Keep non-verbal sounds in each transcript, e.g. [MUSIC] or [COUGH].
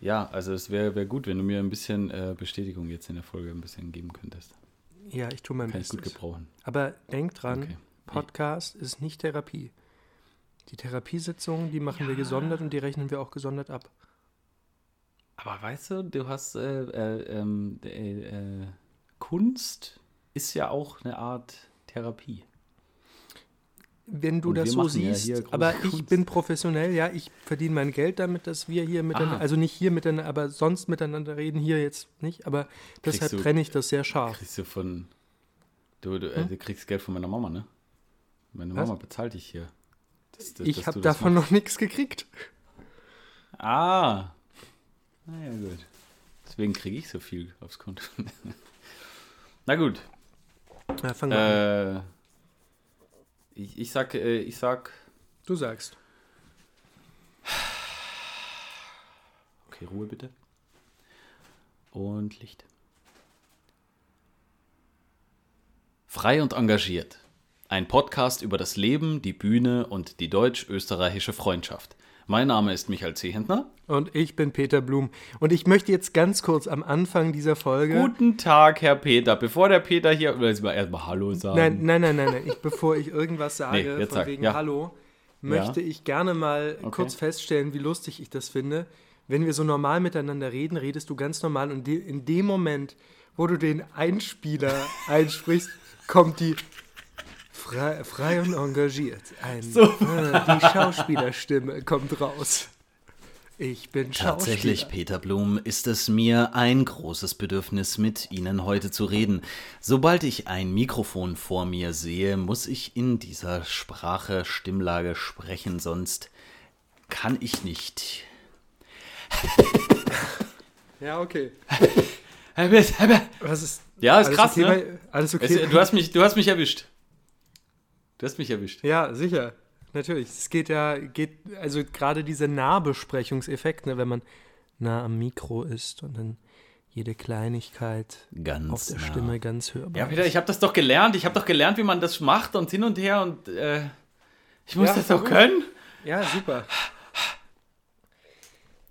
Ja, also es wäre wär gut, wenn du mir ein bisschen äh, Bestätigung jetzt in der Folge ein bisschen geben könntest. Ja, ich tue mein Kann ich Bestes. gut gebrauchen. Aber denk dran, Okay. Podcast ist nicht Therapie. Die Therapiesitzungen, die machen wir gesondert und die rechnen wir auch gesondert ab. Aber weißt du, du hast äh, äh, ähm, äh, äh, Kunst ist ja auch eine Art Therapie. Wenn du Und das wir so ja siehst, große aber ich Kunst. bin professionell, ja, ich verdiene mein Geld damit, dass wir hier miteinander, Ah. also nicht hier miteinander, aber sonst miteinander reden, hier jetzt nicht, aber deshalb du- trenne ich das sehr scharf. Kriegst du von. Du, du, äh, du kriegst Geld von meiner Mama, ne? Meine Was? Mama bezahlt dich hier. Das- das- Ich habe davon machst. noch nichts gekriegt. Ah. Naja, gut. Deswegen kriege ich so viel aufs Konto. [LAUGHS] Na gut. Ja, fang mal an. Ich, ich sag, äh, ich sag. Du sagst. Okay, Ruhe bitte. Und Licht. Frei und engagiert. Ein Podcast über das Leben, die Bühne und die deutsch-österreichische Freundschaft. Mein Name ist Michael Zehentner. Und ich bin Peter Blum. Und ich möchte jetzt ganz kurz am Anfang dieser Folge. Guten Tag, Herr Peter. Bevor der Peter hier. Erstmal erstmal Hallo sagen. Nein, nein, nein, nein, nein. Ich, bevor ich irgendwas sage, Nee, von sag, wegen ja. Hallo, möchte ich gerne mal Okay. kurz feststellen, wie lustig ich das finde. Wenn wir so normal miteinander reden, redest du ganz normal und in dem Moment, wo du den Einspieler [LAUGHS] einsprichst, kommt die frei, frei und engagiert. Ein, äh, die Schauspielerstimme kommt raus. Ich bin Tatsächlich. Peter Blum, ist es mir ein großes Bedürfnis, mit Ihnen heute zu reden. Sobald ich ein Mikrofon vor mir sehe, muss ich in dieser Sprache, Stimmlage sprechen, sonst kann ich nicht. Ja, okay. Ja, Was ist, ist alles krass, okay ne? bei- Alles okay? Es, du, hast mich, du hast mich erwischt. Du hast mich erwischt. Ja, sicher. Natürlich. Es geht ja, geht, also gerade dieser Nahbesprechungseffekt, ne, wenn man nah am Mikro ist und dann jede Kleinigkeit Ganz auf der nah. Stimme ganz hörbar. Ja, Peter, ich habe das doch gelernt. Ich habe doch gelernt, wie man das macht und hin und her und äh, ich muss Ja, das doch können. ja, super.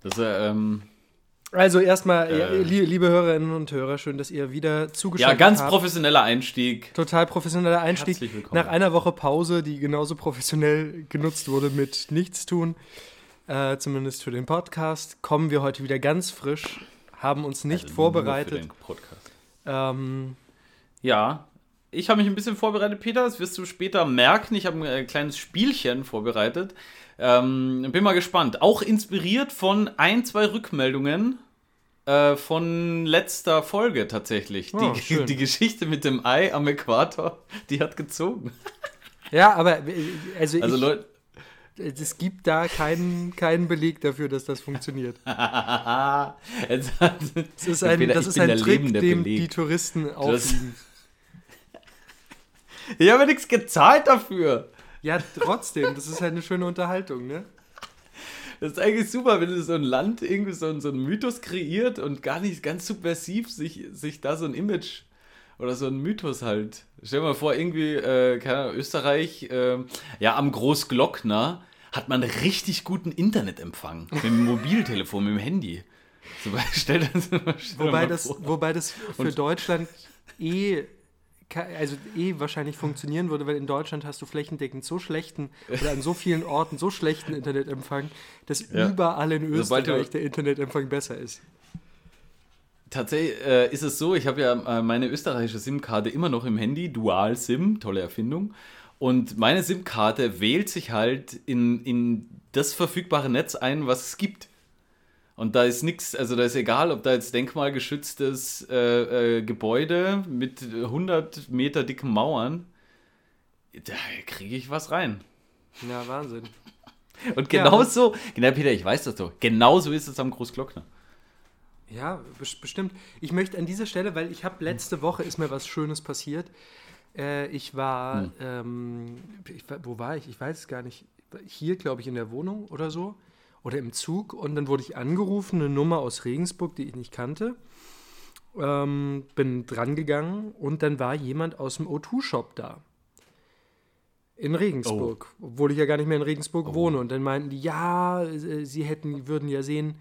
Das, äh, ähm, Also erstmal, ja, Äh. liebe, Hörerinnen und Hörer, schön, dass ihr wieder ja, zugeschaltet ganz habt. professioneller Einstieg. Total professioneller Einstieg. Herzlich willkommen. Nach einer Woche Pause, die genauso professionell genutzt wurde mit Nichtstun, äh, zumindest für den Podcast, kommen wir heute wieder ganz frisch, haben uns nicht Also nur vorbereitet. Für den Podcast. Ähm, Ja, ich habe mich ein bisschen vorbereitet, Peter. Das wirst du später merken. Ich habe ein äh, kleines Spielchen vorbereitet. Ähm, bin mal gespannt. Auch inspiriert von ein, zwei Rückmeldungen äh, von letzter Folge tatsächlich. Oh, die, die Geschichte mit dem Ei am Äquator, die hat gezogen. ja, aber äh, also, Also ich, Leute, es gibt da keinen, keinen Beleg dafür, dass das funktioniert. [LAUGHS] Das ist ein, das ist ein Trick, dem Beleg. die Touristen aufliegen. Ich habe nichts gezahlt dafür. Ja, trotzdem, das ist halt eine schöne Unterhaltung, ne? Das ist eigentlich super, wenn so ein Land irgendwie so, so einen Mythos kreiert und gar nicht ganz subversiv sich, sich da so ein Image oder so ein Mythos halt. Stell dir mal vor, irgendwie, äh, keine Ahnung, Österreich, ähm, ja, am Großglockner hat man richtig guten Internetempfang. Mit dem Mobiltelefon, mit dem Handy. So, [LAUGHS] stell das, stell Wobei mal das, wobei das für Deutschland eh, also eh wahrscheinlich funktionieren würde, weil in Deutschland hast du flächendeckend so schlechten oder an so vielen Orten so schlechten Internetempfang, dass Ja. überall in Österreich der Internetempfang besser ist. Tatsächlich äh, ist es so, ich habe ja äh, meine österreichische SIM-Karte immer noch im Handy, Dual-SIM, tolle Erfindung. Und meine SIM-Karte wählt sich halt in, in das verfügbare Netz ein, was es gibt. Und da ist nichts, also da ist egal, ob da jetzt denkmalgeschütztes äh, äh, Gebäude mit 100 Meter dicken Mauern, da kriege ich was rein. Ja, Wahnsinn. Und Ja. genau so, Peter, ich weiß das doch, genau so ist es am Großglockner. Ja, bes- bestimmt. Ich möchte an dieser Stelle, weil ich habe letzte Woche ist mir was Schönes passiert. Äh, ich war, Hm. ähm, ich, war- wo war ich? Ich weiß es gar nicht. Hier, glaube ich, in der Wohnung oder so. Oder im Zug. Und dann wurde ich angerufen, eine Nummer aus Regensburg, die ich nicht kannte. Ähm, bin drangegangen und dann war jemand aus dem O2-Shop da. In Regensburg. Obwohl ich ja gar nicht mehr in Regensburg wohne. Und dann meinten die, ja, äh, sie hätten, würden ja sehen,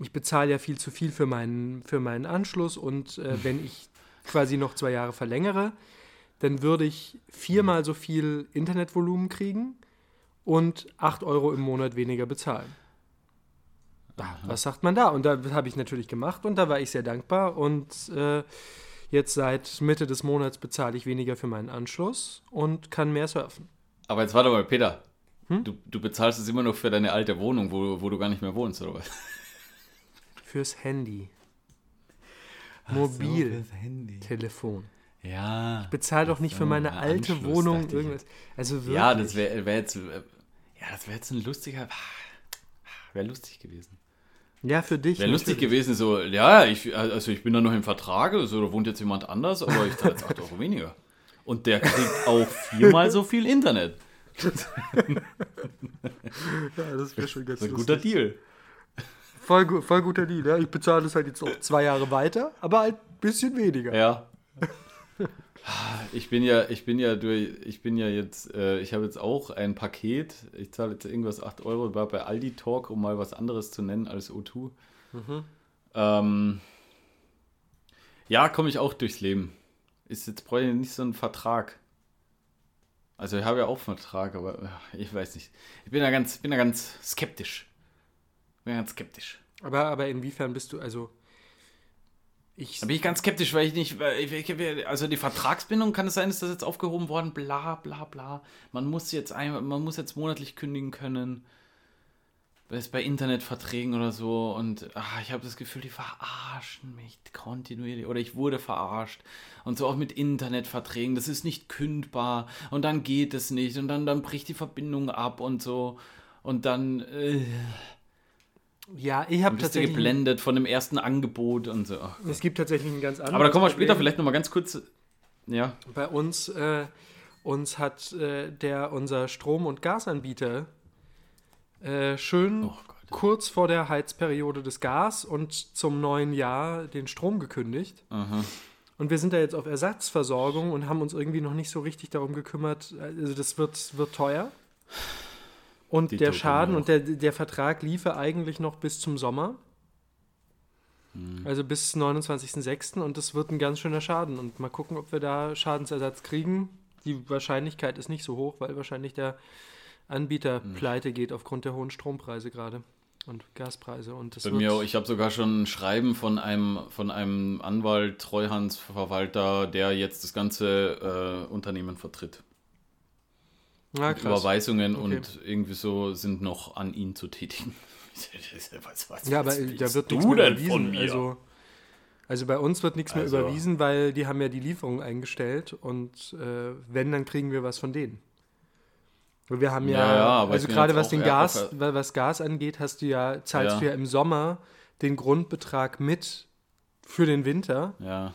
ich bezahle ja viel zu viel für meinen, für meinen Anschluss und äh, [LAUGHS] wenn ich quasi noch zwei Jahre verlängere, dann würde ich viermal so viel Internetvolumen kriegen und 8 Euro im Monat weniger bezahlen. Was sagt man da? Und da habe ich natürlich gemacht und da war ich sehr dankbar und äh, jetzt seit Mitte des Monats bezahle ich weniger für meinen Anschluss und kann mehr surfen. Aber jetzt warte mal, Peter. Hm? Du, du bezahlst es immer noch für deine alte Wohnung, wo, wo du gar nicht mehr wohnst, oder was? [LAUGHS] Fürs Handy. Mobil. So, Handy. Telefon. Ja. Ich bezahle doch nicht so, für meine alte Anschluss, Wohnung irgendwas. Also wirklich. Ja, das wäre wär jetzt, ja, das wäre jetzt ein lustiger, wäre lustig gewesen. Ja, für dich. Wäre lustig gewesen, so, ja, ich, also ich bin da noch im Vertrag, also da wohnt jetzt jemand anders, aber ich zahle jetzt 8 Euro weniger. Und der kriegt auch viermal so viel Internet. ja, das wäre schon ganz das ist ein guter Deal. Voll, voll guter Deal, ja. Ich bezahle das halt jetzt auch zwei Jahre weiter, aber halt ein bisschen weniger. Ja. Ich bin ja, ich bin ja durch, ich bin ja jetzt, äh, ich habe jetzt auch ein Paket. Ich zahle jetzt irgendwas 8 Euro, war bei Aldi Talk, um mal was anderes zu nennen als O2. Mhm. Ähm, ja, komme ich auch durchs Leben. Ist jetzt brauche ich nicht so einen Vertrag. Also ich habe ja auch einen Vertrag, aber äh, ich weiß nicht. Ich bin da ganz, bin da ganz skeptisch. Bin ganz skeptisch. Aber, aber inwiefern bist du, also ich da bin ich ganz skeptisch, weil ich nicht, also die Vertragsbindung kann es sein, ist das jetzt aufgehoben worden, bla bla bla. Man muss jetzt ein, man muss jetzt monatlich kündigen können. Bei Internetverträgen oder so und ach, ich habe das Gefühl, die verarschen mich kontinuierlich oder ich wurde verarscht und so auch mit Internetverträgen, das ist nicht kündbar und dann geht es nicht und dann, dann bricht die Verbindung ab und so und dann äh, ja, ich habe tatsächlich. geblendet von dem ersten Angebot und so. Ach, es gibt tatsächlich ein ganz anderes. Aber da kommen wir später vielleicht nochmal ganz kurz. Ja. Bei uns, äh, uns hat äh, der, unser Strom- und Gasanbieter äh, schön oh kurz vor der Heizperiode des Gas und zum neuen Jahr den Strom gekündigt. Aha. Und wir sind da jetzt auf Ersatzversorgung und haben uns irgendwie noch nicht so richtig darum gekümmert. Also das wird, wird teuer. Und der Schaden und der, der Vertrag liefe eigentlich noch bis zum Sommer. Hm. Also bis 29.06. Und das wird ein ganz schöner Schaden. Und mal gucken, ob wir da Schadensersatz kriegen. Die Wahrscheinlichkeit ist nicht so hoch, weil wahrscheinlich der Anbieter hm. pleite geht aufgrund der hohen Strompreise gerade und Gaspreise. Und das Bei mir auch, ich habe sogar schon ein Schreiben von einem, von einem Anwalt, Treuhandsverwalter, der jetzt das ganze äh, Unternehmen vertritt. Ja, Überweisungen okay. und irgendwie so sind noch an ihn zu tätigen. [LAUGHS] was, was, ja, aber da wird nichts mehr überwiesen. Also, also bei uns wird nichts also. mehr überwiesen, weil die haben ja die Lieferung eingestellt und äh, wenn, dann kriegen wir was von denen. Wir haben ja, ja, ja also gerade was den Gas, was Gas angeht, hast du ja, zahlst ja. du ja im Sommer den Grundbetrag mit für den Winter. Ja.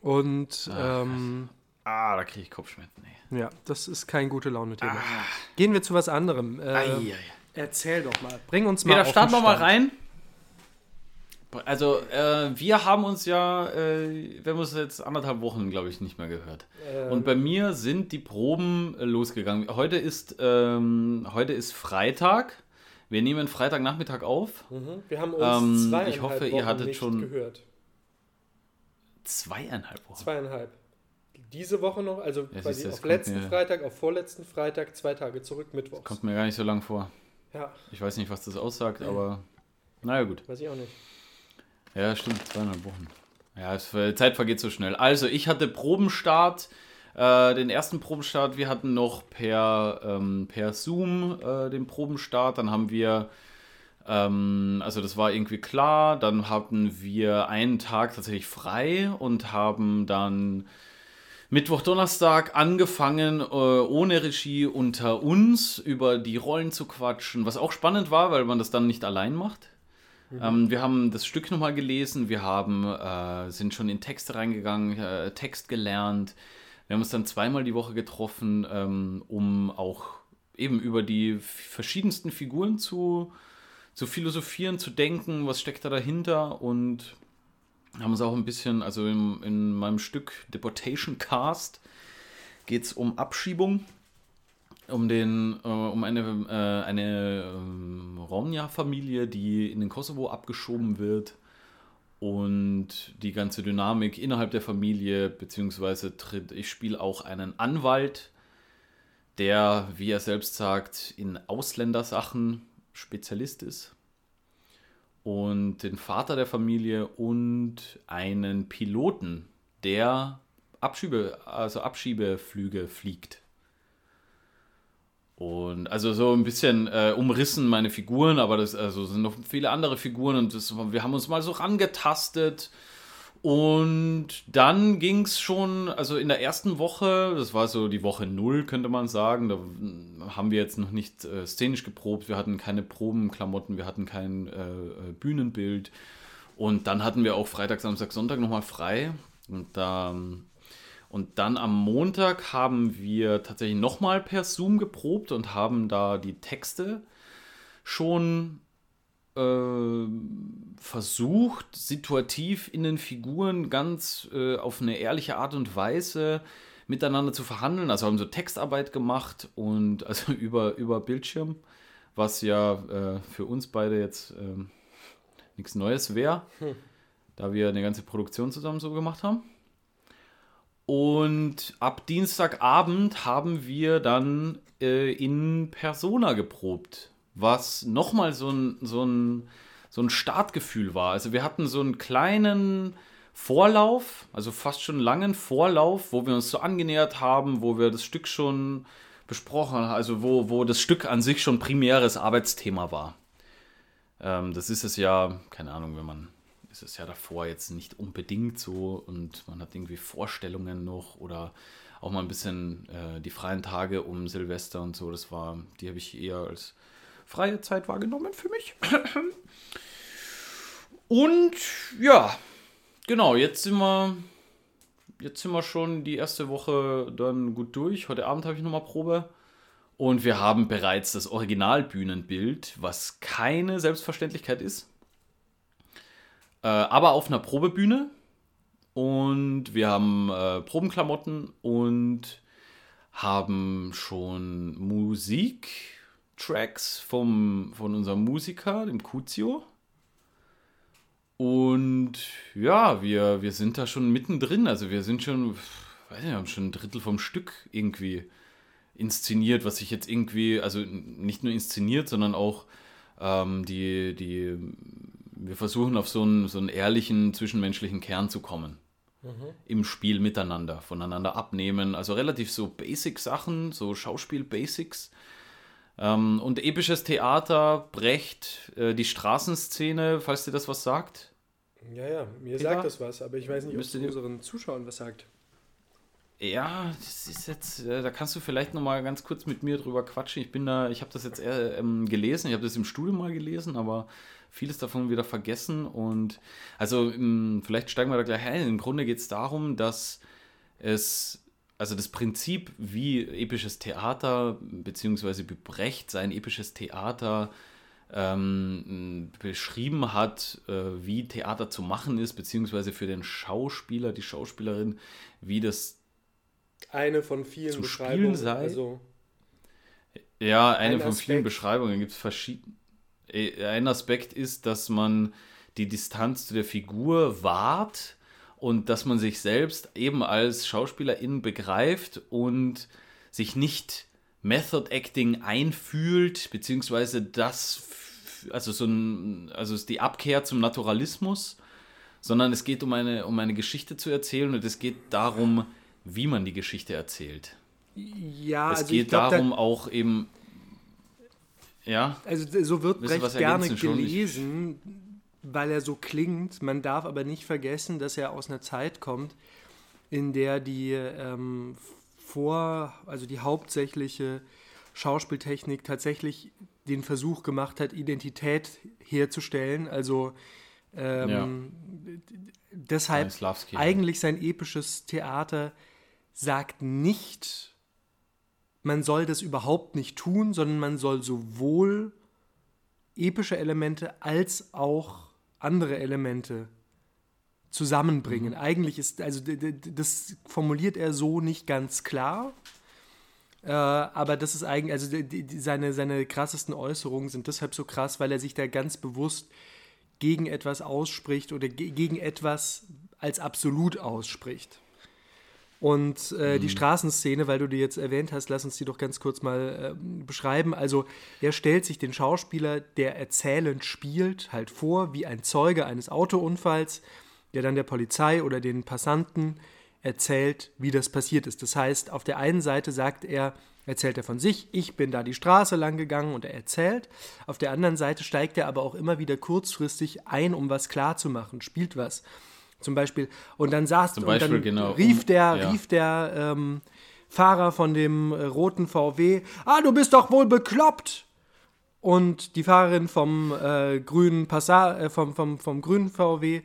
Und Ach, ähm, ah, da kriege ich Kopfschmerzen. Ey. Ja, das ist kein gute Laune-Thema. Ah. Gehen wir zu was anderem. Äh, erzähl doch mal. Bring uns mal ja, da starten wir mal rein. Also, äh, wir haben uns ja, äh, wir haben uns jetzt anderthalb Wochen, glaube ich, nicht mehr gehört. Ähm. Und bei mir sind die Proben äh, losgegangen. Heute ist, ähm, heute ist Freitag. Wir nehmen Freitagnachmittag auf. Mhm. Wir haben uns ähm, zweieinhalb Ich hoffe, ihr hattet schon gehört. Zweieinhalb Wochen. Zweieinhalb diese Woche noch, also ja, quasi auf letzten Freitag, auf vorletzten Freitag, zwei Tage zurück, Mittwochs. Kommt mir gar nicht so lang vor. Ja. Ich weiß nicht, was das aussagt, aber naja, gut. Weiß ich auch nicht. Ja, stimmt, zweieinhalb Wochen. Ja, es, die Zeit vergeht so schnell. Also, ich hatte Probenstart, äh, den ersten Probenstart. Wir hatten noch per, ähm, per Zoom äh, den Probenstart. Dann haben wir, ähm, also das war irgendwie klar. Dann hatten wir einen Tag tatsächlich frei und haben dann Mittwoch, Donnerstag angefangen, äh, ohne Regie unter uns über die Rollen zu quatschen, was auch spannend war, weil man das dann nicht allein macht. Mhm. Ähm, wir haben das Stück nochmal gelesen, wir haben, äh, sind schon in Texte reingegangen, äh, Text gelernt. Wir haben uns dann zweimal die Woche getroffen, ähm, um auch eben über die verschiedensten Figuren zu, zu philosophieren, zu denken, was steckt da dahinter und haben uns auch ein bisschen, also in, in meinem Stück Deportation Cast geht es um Abschiebung. um, den, äh, um eine, äh, eine ähm, Romja-Familie, die in den Kosovo abgeschoben wird und die ganze Dynamik innerhalb der Familie, beziehungsweise tritt, ich spiele auch einen Anwalt, der, wie er selbst sagt, in Ausländersachen Spezialist ist. Und den Vater der Familie und einen Piloten, der Abschiebe, also Abschiebeflüge fliegt. Und also so ein bisschen äh, umrissen meine Figuren, aber das also sind noch viele andere Figuren und das, wir haben uns mal so rangetastet. Und dann ging es schon, also in der ersten Woche, das war so die Woche null, könnte man sagen, da haben wir jetzt noch nicht äh, szenisch geprobt, wir hatten keine Probenklamotten, wir hatten kein äh, äh Bühnenbild. Und dann hatten wir auch Freitag, Samstag, Sonntag nochmal frei. Und da und dann am Montag haben wir tatsächlich nochmal per Zoom geprobt und haben da die Texte schon äh, versucht, situativ in den Figuren ganz äh, auf eine ehrliche Art und Weise miteinander zu verhandeln. Also haben so Textarbeit gemacht und [LAUGHS] also über, über Bildschirm, was ja äh, für uns beide jetzt ähm, nichts Neues wäre, hm. da wir eine ganze Produktion zusammen so gemacht haben. Und ab Dienstagabend haben wir dann äh, in Persona geprobt, was nochmal so ein, so, ein, so ein Startgefühl war. Also wir hatten so einen kleinen Vorlauf, also fast schon langen Vorlauf, wo wir uns so angenähert haben, wo wir das Stück schon besprochen haben, also wo, wo das Stück an sich schon primäres Arbeitsthema war. Ähm, das ist es ja, keine Ahnung, wenn man ist es ja davor jetzt nicht unbedingt so und man hat irgendwie Vorstellungen noch oder auch mal ein bisschen äh, die freien Tage um Silvester und so, das war, die habe ich eher als freie Zeit wahrgenommen für mich. [CLEARS THROAT] und ja, genau, jetzt sind wir jetzt sind wir schon die erste Woche dann gut durch. Heute Abend habe ich nochmal Probe. Und wir haben bereits das Originalbühnenbild, was keine Selbstverständlichkeit ist. Äh, aber auf einer Probebühne. Und wir haben äh, Probenklamotten und haben schon Musiktracks vom, von unserem Musiker, dem Kuzio. Und ja, wir, wir sind da schon mittendrin. Also wir sind schon, weiß nicht, wir haben schon ein Drittel vom Stück irgendwie inszeniert, was sich jetzt irgendwie, also nicht nur inszeniert, sondern auch ähm, die, die wir versuchen auf so einen, so einen ehrlichen zwischenmenschlichen Kern zu kommen. Mhm. Im Spiel miteinander, voneinander abnehmen. Also relativ so Basic-Sachen, so Schauspiel-Basics. Ähm, und episches Theater, Brecht, äh, die Straßenszene, falls dir das was sagt. Ja, ja, mir Peter? sagt das was, aber ich weiß nicht, ob es unseren Zuschauern was sagt. Ja, das ist jetzt, äh, da kannst du vielleicht noch mal ganz kurz mit mir drüber quatschen. Ich bin da, ich habe das jetzt eher ähm, gelesen, ich habe das im Studium mal gelesen, aber vieles davon wieder vergessen. Und also im, vielleicht steigen wir da gleich ein. Im Grunde geht es darum, dass es, also das Prinzip, wie episches Theater, beziehungsweise Brecht sein episches Theater ähm, beschrieben hat, äh, wie Theater zu machen ist, beziehungsweise für den Schauspieler, die Schauspielerin, wie das eine von vielen zu Beschreibungen sei. Also ja, eine ein von Aspekt. vielen Beschreibungen. Gibt es verschiedene. Äh, ein Aspekt ist, dass man die Distanz zu der Figur wahrt und dass man sich selbst eben als Schauspielerin begreift und sich nicht Method Acting einfühlt, beziehungsweise das, also so ein, also ist die Abkehr zum Naturalismus, sondern es geht um eine, um eine Geschichte zu erzählen und es geht darum, wie man die Geschichte erzählt. Ja, es also geht glaub, darum da auch eben ja. Also so wird Brecht gerne gelesen, weil er so klingt. Man darf aber nicht vergessen, dass er aus einer Zeit kommt, in der die ähm, vor, also die hauptsächliche Schauspieltechnik tatsächlich den Versuch gemacht hat, Identität herzustellen. Also ähm, ja. deshalb eigentlich sein episches Theater sagt nicht, man soll das überhaupt nicht tun, sondern man soll sowohl epische Elemente als auch andere Elemente zusammenbringen. Mhm. Eigentlich ist, also das formuliert er so nicht ganz klar. Äh, aber das ist eigentlich, also die, die, seine, seine krassesten Äußerungen sind deshalb so krass, weil er sich da ganz bewusst gegen etwas ausspricht oder ge gegen etwas als absolut ausspricht. Und äh, mhm. die Straßenszene, weil du die jetzt erwähnt hast, lass uns die doch ganz kurz mal äh, beschreiben. Also er stellt sich den Schauspieler, der erzählend spielt, halt vor wie ein Zeuge eines Autounfalls, der dann der Polizei oder den Passanten erzählt, wie das passiert ist. Das heißt, auf der einen Seite sagt er, erzählt er von sich, ich bin da die Straße lang gegangen und er erzählt. Auf der anderen Seite steigt er aber auch immer wieder kurzfristig ein, um was klarzumachen, spielt was. Zum Beispiel. Und dann saß Zum Beispiel, und dann genau. rief der, Ja. rief der ähm, Fahrer von dem äh, roten VW, ah, du bist doch wohl bekloppt. Und die Fahrerin vom äh, grünen Passat, äh, vom, vom, vom grünen VW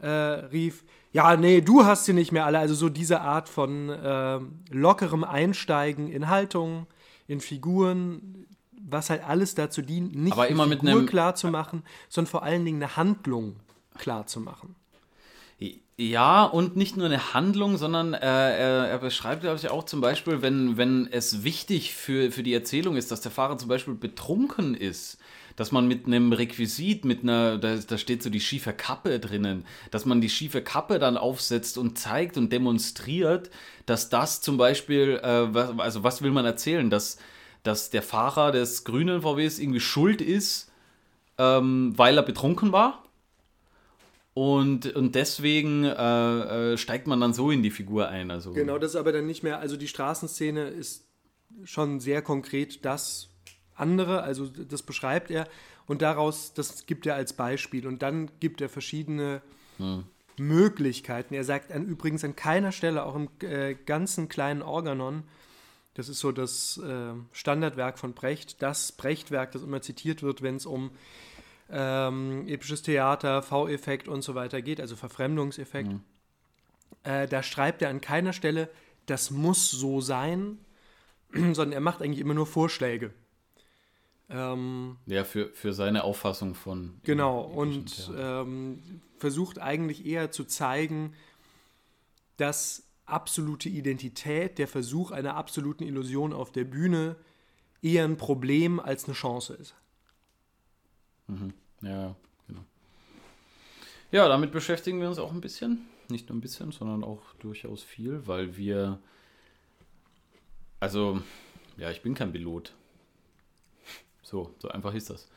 äh, rief, ja, nee, du hast sie nicht mehr alle. Also so diese Art von äh, lockerem Einsteigen in Haltung, in Figuren, was halt alles dazu dient, nicht Aber immer Figur klar zu machen, sondern vor allen Dingen eine Handlung klar zu machen. Ja, und nicht nur eine Handlung, sondern äh, er, er beschreibt, glaube ich, auch zum Beispiel, wenn, wenn es wichtig für, für die Erzählung ist, dass der Fahrer zum Beispiel betrunken ist, dass man mit einem Requisit, mit einer, da, da steht so die schiefe Kappe drinnen, dass man die schiefe Kappe dann aufsetzt und zeigt und demonstriert, dass das zum Beispiel, äh, was, also was will man erzählen, dass, dass der Fahrer des grünen VWs irgendwie schuld ist, ähm, weil er betrunken war? Und, und deswegen äh, äh, steigt man dann so in die Figur ein. Also, Genau, das ist aber dann nicht mehr, also die Straßenszene ist schon sehr konkret das andere, also das beschreibt er und daraus, das gibt er als Beispiel und dann gibt er verschiedene Möglichkeiten. Er sagt an, übrigens an keiner Stelle, auch im äh, ganzen kleinen Organon, das ist so das äh, Standardwerk von Brecht, das Brechtwerk, das immer zitiert wird, wenn es um ähm, episches Theater, V-Effekt und so weiter geht, also Verfremdungseffekt. Äh, da schreibt er an keiner Stelle, das muss so sein, [CLEARS THROAT] sondern er macht eigentlich immer nur Vorschläge. Ähm, Ja, für, für seine Auffassung von. genau, und ähm, versucht eigentlich eher zu zeigen, dass absolute Identität, der Versuch einer absoluten Illusion auf der Bühne eher ein Problem als eine Chance ist. Ja, genau. Ja, damit beschäftigen wir uns auch ein bisschen. Nicht nur ein bisschen, sondern auch durchaus viel, weil wir. Also, ja, ich bin kein Pilot. So, so einfach ist das.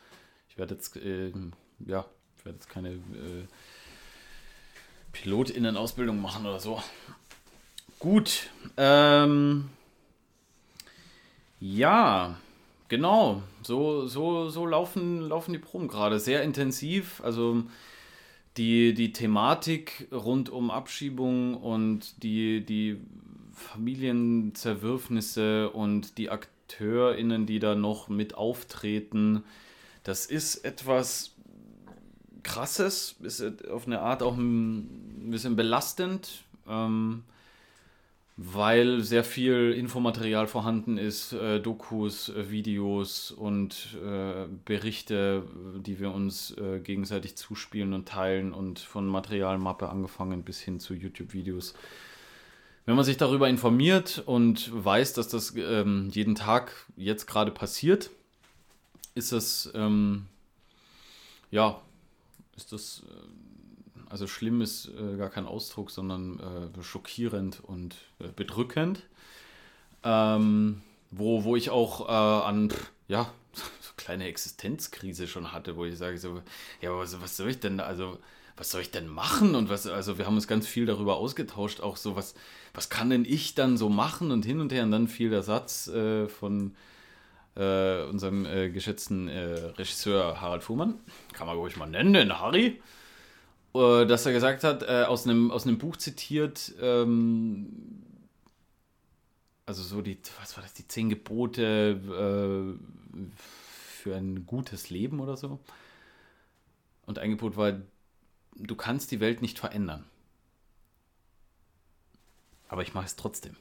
Ich werde jetzt, ähm, ja, ich werde jetzt keine äh, PilotInnen-Ausbildung machen oder so. Gut. Ähm, ja, genau. So, so, so laufen, laufen die Proben gerade. Sehr intensiv. Also die, die Thematik rund um Abschiebung und die, die Familienzerwürfnisse und die AkteurInnen, die da noch mit auftreten, das ist etwas Krasses, ist auf eine Art auch ein bisschen belastend. Ähm, weil sehr viel Infomaterial vorhanden ist, äh, Dokus, äh, Videos und äh, Berichte, die wir uns äh, gegenseitig zuspielen und teilen und von Materialmappe angefangen bis hin zu YouTube-Videos. Wenn man sich darüber informiert und weiß, dass das ähm, jeden Tag jetzt gerade passiert, ist das, ähm, ja, ist das, äh, also schlimm ist äh, gar kein Ausdruck, sondern äh, schockierend und äh, bedrückend. Ähm, wo, wo ich auch äh, an, ja, [LAUGHS] so kleine Existenzkrise schon hatte, wo ich sage so, ja, was, was soll ich denn, also, was soll ich denn machen? Und was, also wir haben uns ganz viel darüber ausgetauscht, auch so, was, was kann denn ich dann so machen und hin und her. Und dann fiel der Satz äh, von äh, unserem äh, geschätzten äh, Regisseur Harald Fuhrmann, kann man ruhig mal nennen, den Harry, dass er gesagt hat, äh, aus, einem, aus einem Buch zitiert, ähm, also so die, was war das, die zehn Gebote äh, für ein gutes Leben oder so. Und ein Gebot war, du kannst die Welt nicht verändern. Aber ich mache es trotzdem.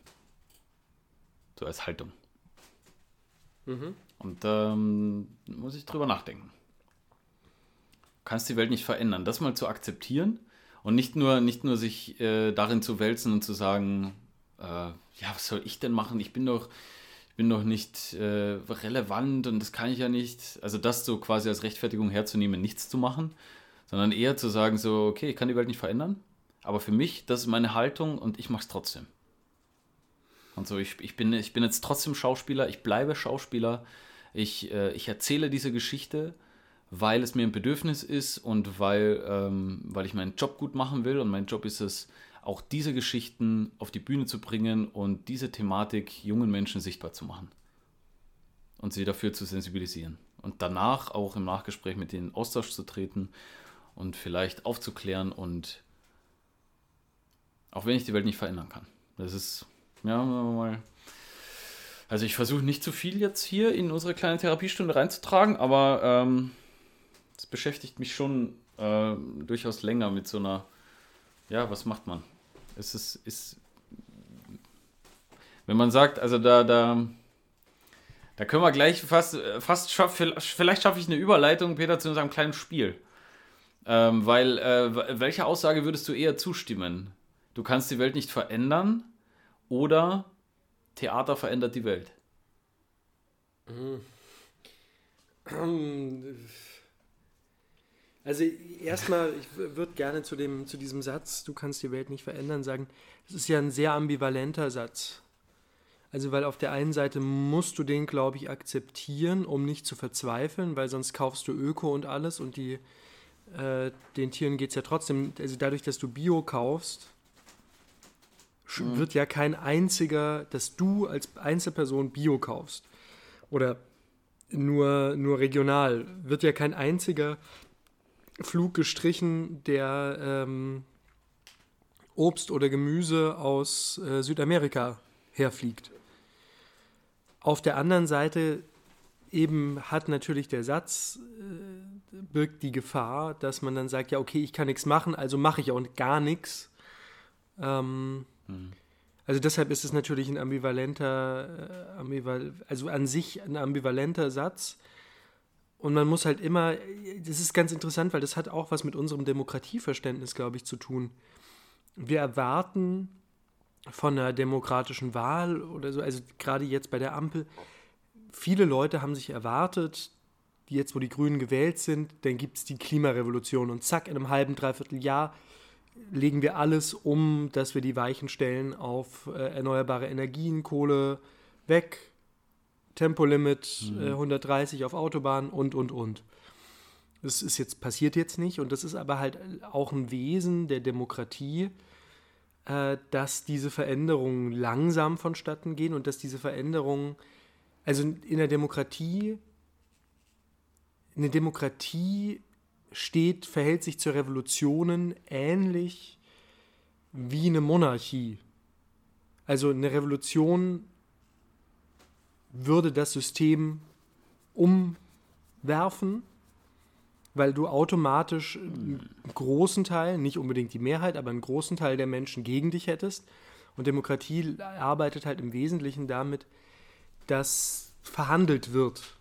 So als Haltung. Und ähm, muss ich drüber nachdenken. Kannst die Welt nicht verändern. Das mal zu akzeptieren und nicht nur, nicht nur sich äh, darin zu wälzen und zu sagen, äh, ja, was soll ich denn machen? Ich bin doch, bin doch nicht äh, relevant und das kann ich ja nicht. Also das so quasi als Rechtfertigung herzunehmen, nichts zu machen, sondern eher zu sagen so, okay, ich kann die Welt nicht verändern, aber für mich, das ist meine Haltung und ich mache es trotzdem. Und so, ich, ich, bin, ich bin jetzt trotzdem Schauspieler, ich bleibe Schauspieler, ich, äh, ich erzähle diese Geschichte, weil es mir ein Bedürfnis ist und weil, ähm, weil ich meinen Job gut machen will. Und mein Job ist es, auch diese Geschichten auf die Bühne zu bringen und diese Thematik jungen Menschen sichtbar zu machen. Und sie dafür zu sensibilisieren. Und danach auch im Nachgespräch mit denen in Austausch zu treten und vielleicht aufzuklären und auch wenn ich die Welt nicht verändern kann. Das ist ja, mal. Also ich versuche nicht zu viel jetzt hier in unsere kleine Therapiestunde reinzutragen, aber ähm, ähm, beschäftigt mich schon äh, durchaus länger mit so einer, ja, was macht man? Es ist, ist wenn man sagt, also da, da, da können wir gleich fast, fast schaffen, vielleicht schaffe ich eine Überleitung, Peter, zu unserem kleinen Spiel. Ähm, weil, äh, welche Aussage würdest du eher zustimmen? Du kannst die Welt nicht verändern, oder Theater verändert die Welt? [CLEARS THROAT] Also erstmal, ich würde gerne zu, dem, zu diesem Satz, du kannst die Welt nicht verändern, sagen, das ist ja ein sehr ambivalenter Satz. Also weil auf der einen Seite musst du den, glaube ich, akzeptieren, um nicht zu verzweifeln, weil sonst kaufst du Öko und alles und die, äh, den Tieren geht es ja trotzdem, also dadurch, dass du Bio kaufst, mhm. wird ja kein einziger, dass du als Einzelperson Bio kaufst oder nur, nur regional, wird ja kein einziger Flug gestrichen, der ähm, Obst oder Gemüse aus äh, Südamerika herfliegt. Auf der anderen Seite eben hat natürlich der Satz, äh, birgt die Gefahr, dass man dann sagt, ja, okay, ich kann nichts machen, also mache ich auch gar nichts. Ähm, also deshalb ist es natürlich ein ambivalenter, äh, ambival also an sich ein ambivalenter Satz. Und man muss halt immer, das ist ganz interessant, weil das hat auch was mit unserem Demokratieverständnis, glaube ich, zu tun. Wir erwarten von einer demokratischen Wahl oder so, also gerade jetzt bei der Ampel, viele Leute haben sich erwartet, jetzt wo die Grünen gewählt sind, dann gibt es die Klimarevolution und zack, in einem halben, dreiviertel Jahr legen wir alles um, dass wir die Weichen stellen auf äh, erneuerbare Energien, Kohle weg, Tempolimit mhm. äh, 130 auf Autobahnen und, und, und. Das ist jetzt, passiert jetzt nicht und das ist aber halt auch ein Wesen der Demokratie, äh, dass diese Veränderungen langsam vonstatten gehen und dass diese Veränderungen, also in der Demokratie, eine Demokratie steht, verhält sich zu Revolutionen ähnlich wie eine Monarchie. Also eine Revolution würde das System umwerfen, weil du automatisch einen großen Teil, nicht unbedingt die Mehrheit, aber einen großen Teil der Menschen gegen dich hättest. Und Demokratie arbeitet halt im Wesentlichen damit, dass verhandelt wird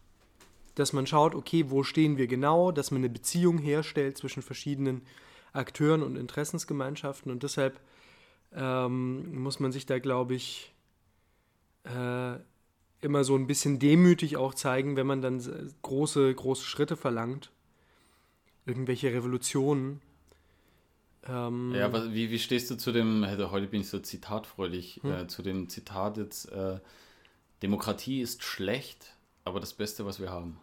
dass man schaut, okay, wo stehen wir genau, dass man eine Beziehung herstellt zwischen verschiedenen Akteuren und Interessensgemeinschaften und deshalb ähm, muss man sich da, glaube ich, äh, immer so ein bisschen demütig auch zeigen, wenn man dann große, große Schritte verlangt, irgendwelche Revolutionen. Ähm, ja, aber wie, wie stehst du zu dem, heute bin ich so zitatfreudig, hm? äh, zu dem Zitat jetzt, äh, Demokratie ist schlecht, aber das Beste, was wir haben.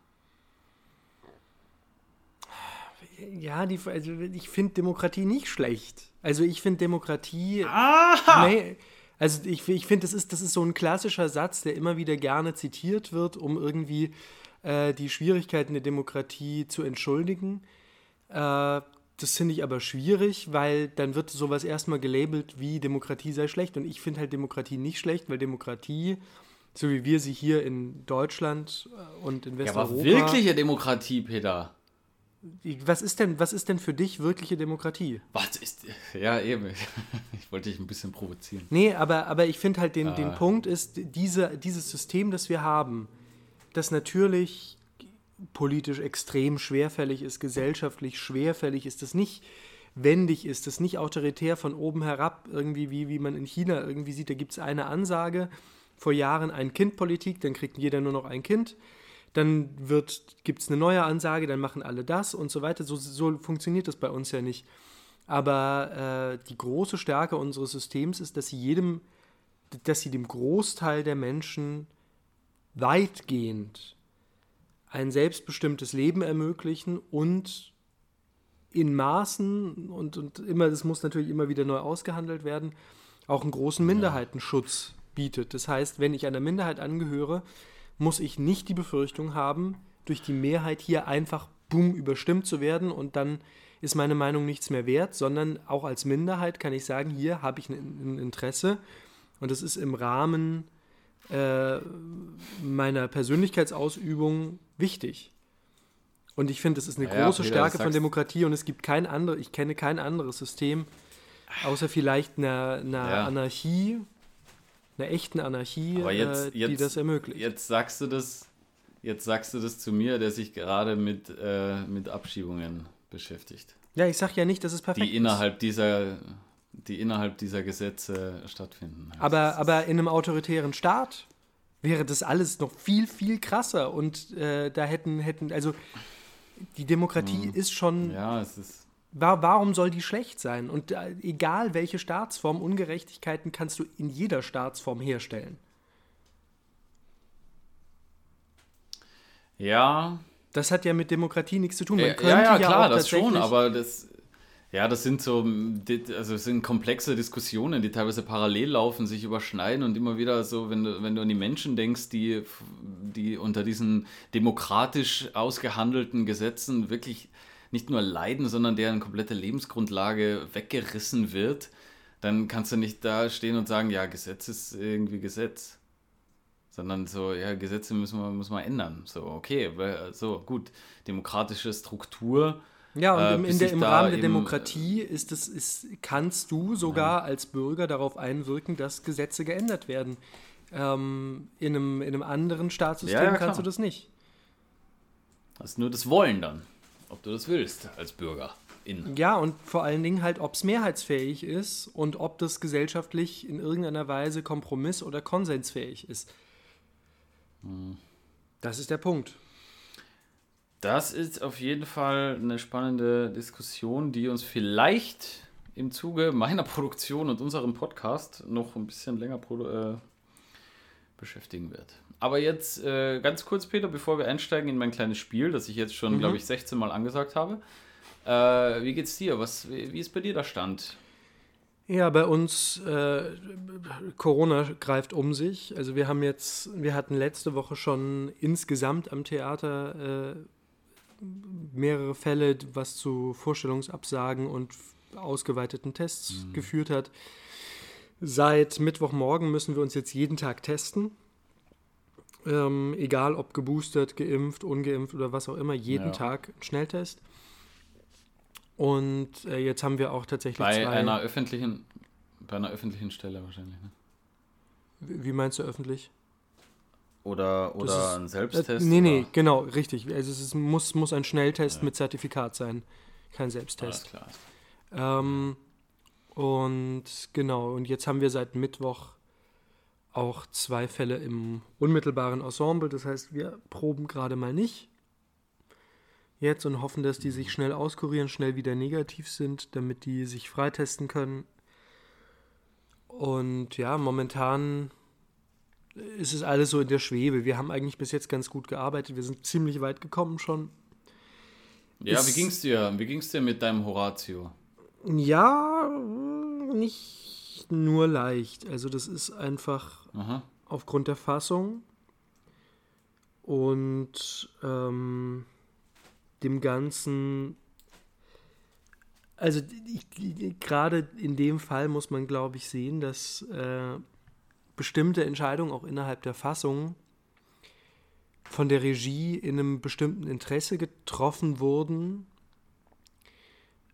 ja, die, also ich finde Demokratie nicht schlecht. Also ich finde Demokratie. Aha! Nee, also ich, ich finde, das ist, das ist so ein klassischer Satz, der immer wieder gerne zitiert wird, um irgendwie äh, die Schwierigkeiten der Demokratie zu entschuldigen. Äh, das finde ich aber schwierig, weil dann wird sowas erstmal gelabelt, wie Demokratie sei schlecht. Und ich finde halt Demokratie nicht schlecht, weil Demokratie, so wie wir sie hier in Deutschland äh, und in Westeuropa. Ja, aber wirkliche Demokratie, Peter. Was ist denn, was ist denn für dich wirkliche Demokratie? Was ist. Ja, eben. [LAUGHS] Ich wollte dich ein bisschen provozieren. Nee, aber, aber ich finde halt den, ah. den Punkt ist, diese, dieses System, das wir haben, das natürlich politisch extrem schwerfällig ist, gesellschaftlich schwerfällig ist, das nicht wendig ist, das nicht autoritär von oben herab irgendwie, wie, wie man in China irgendwie sieht, da gibt es eine Ansage vor Jahren Ein-Kind-Politik, dann kriegt jeder nur noch ein Kind. Dann gibt es eine neue Ansage, dann machen alle das und so weiter. So, so funktioniert das bei uns ja nicht. Aber äh, die große Stärke unseres Systems ist, dass sie jedem, dass sie dem Großteil der Menschen weitgehend ein selbstbestimmtes Leben ermöglichen und in Maßen und, und immer, das muss natürlich immer wieder neu ausgehandelt werden, auch einen großen Minderheitenschutz bietet. Das heißt, wenn ich einer Minderheit angehöre, muss ich nicht die Befürchtung haben, durch die Mehrheit hier einfach boom überstimmt zu werden und dann ist meine Meinung nichts mehr wert, sondern auch als Minderheit kann ich sagen, hier habe ich ein, Interesse und das ist im Rahmen äh, meiner Persönlichkeitsausübung wichtig. Und ich finde, das ist eine ja, große Peter, Stärke von Demokratie und es gibt kein anderes, ich kenne kein anderes System, außer vielleicht einer, einer ja. Anarchie, einer echten Anarchie, jetzt, äh, jetzt, die das ermöglicht. Jetzt sagst du das, jetzt sagst du das zu mir, der sich gerade mit, äh, mit Abschiebungen beschäftigt. Ja, ich sage ja nicht, dass es perfekt die innerhalb ist. Dieser, die innerhalb dieser Gesetze stattfinden. Aber, aber in einem autoritären Staat wäre das alles noch viel, viel krasser. Und äh, da hätten, hätten, also die Demokratie hm. ist schon. Ja, es ist. Warum soll die schlecht sein? Und äh, egal welche Staatsform, Ungerechtigkeiten kannst du in jeder Staatsform herstellen. Ja. Das hat ja mit Demokratie nichts zu tun. Man ja, ja, ja, klar, das schon, aber das. Ja, das sind so, also das sind komplexe Diskussionen, die teilweise parallel laufen, sich überschneiden und immer wieder so, wenn du, wenn du an die Menschen denkst, die, die unter diesen demokratisch ausgehandelten Gesetzen wirklich nicht nur leiden, sondern deren komplette Lebensgrundlage weggerissen wird, dann kannst du nicht da stehen und sagen, ja, Gesetz ist irgendwie Gesetz. Sondern so, ja, Gesetze müssen wir, müssen wir ändern. So, okay, so, gut, demokratische Struktur ja, und äh, im, der, im Rahmen der Demokratie ist es, ist, kannst du sogar ja. als Bürger darauf einwirken, dass Gesetze geändert werden. Ähm, in, einem, in einem anderen Staatssystem ja, ja, kannst du das nicht. Hast nur das Wollen dann, ob du das willst als Bürger. In. Ja, und vor allen Dingen halt, ob es mehrheitsfähig ist und ob das gesellschaftlich in irgendeiner Weise kompromiss- oder konsensfähig ist. Hm. Das ist der Punkt. Das ist auf jeden Fall eine spannende Diskussion, die uns vielleicht im Zuge meiner Produktion und unserem Podcast noch ein bisschen länger äh, beschäftigen wird. Aber jetzt äh, ganz kurz, Peter, bevor wir einsteigen in mein kleines Spiel, das ich jetzt schon, mhm. glaube ich, 16 Mal angesagt habe. Äh, wie geht's dir? Was, wie, wie ist bei dir der Stand? Ja, bei uns äh, Corona greift um sich. Also wir haben jetzt, wir hatten letzte Woche schon insgesamt am Theater äh, mehrere Fälle, was zu Vorstellungsabsagen und ausgeweiteten Tests mhm. geführt hat. Seit Mittwochmorgen müssen wir uns jetzt jeden Tag testen. Ähm, egal ob geboostert, geimpft, ungeimpft oder was auch immer, jeden ja. Tag einen Schnelltest. Und äh, jetzt haben wir auch tatsächlich bei zwei einer öffentlichen, bei einer öffentlichen Stelle wahrscheinlich. Ne? Wie meinst du öffentlich? Oder, oder ist, ein Selbsttest? Äh, nee, nee, genau, richtig. Also es ist, muss, muss ein Schnelltest ja. mit Zertifikat sein, kein Selbsttest. Alles klar. Ähm, und genau, und jetzt haben wir seit Mittwoch auch zwei Fälle im unmittelbaren Ensemble. Das heißt, wir proben gerade mal nicht jetzt und hoffen, dass die sich schnell auskurieren, schnell wieder negativ sind, damit die sich freitesten können. Und ja, momentan ist es alles so in der Schwebe. Wir haben eigentlich bis jetzt ganz gut gearbeitet. Wir sind ziemlich weit gekommen schon. Ja, ist, wie ging's dir? Wie ging's dir mit deinem Horatio? Ja, nicht nur leicht. Also das ist einfach Aha. aufgrund der Fassung und ähm, dem Ganzen. Also gerade in dem Fall muss man, glaube ich, sehen, dass äh, bestimmte Entscheidungen auch innerhalb der Fassung von der Regie in einem bestimmten Interesse getroffen wurden.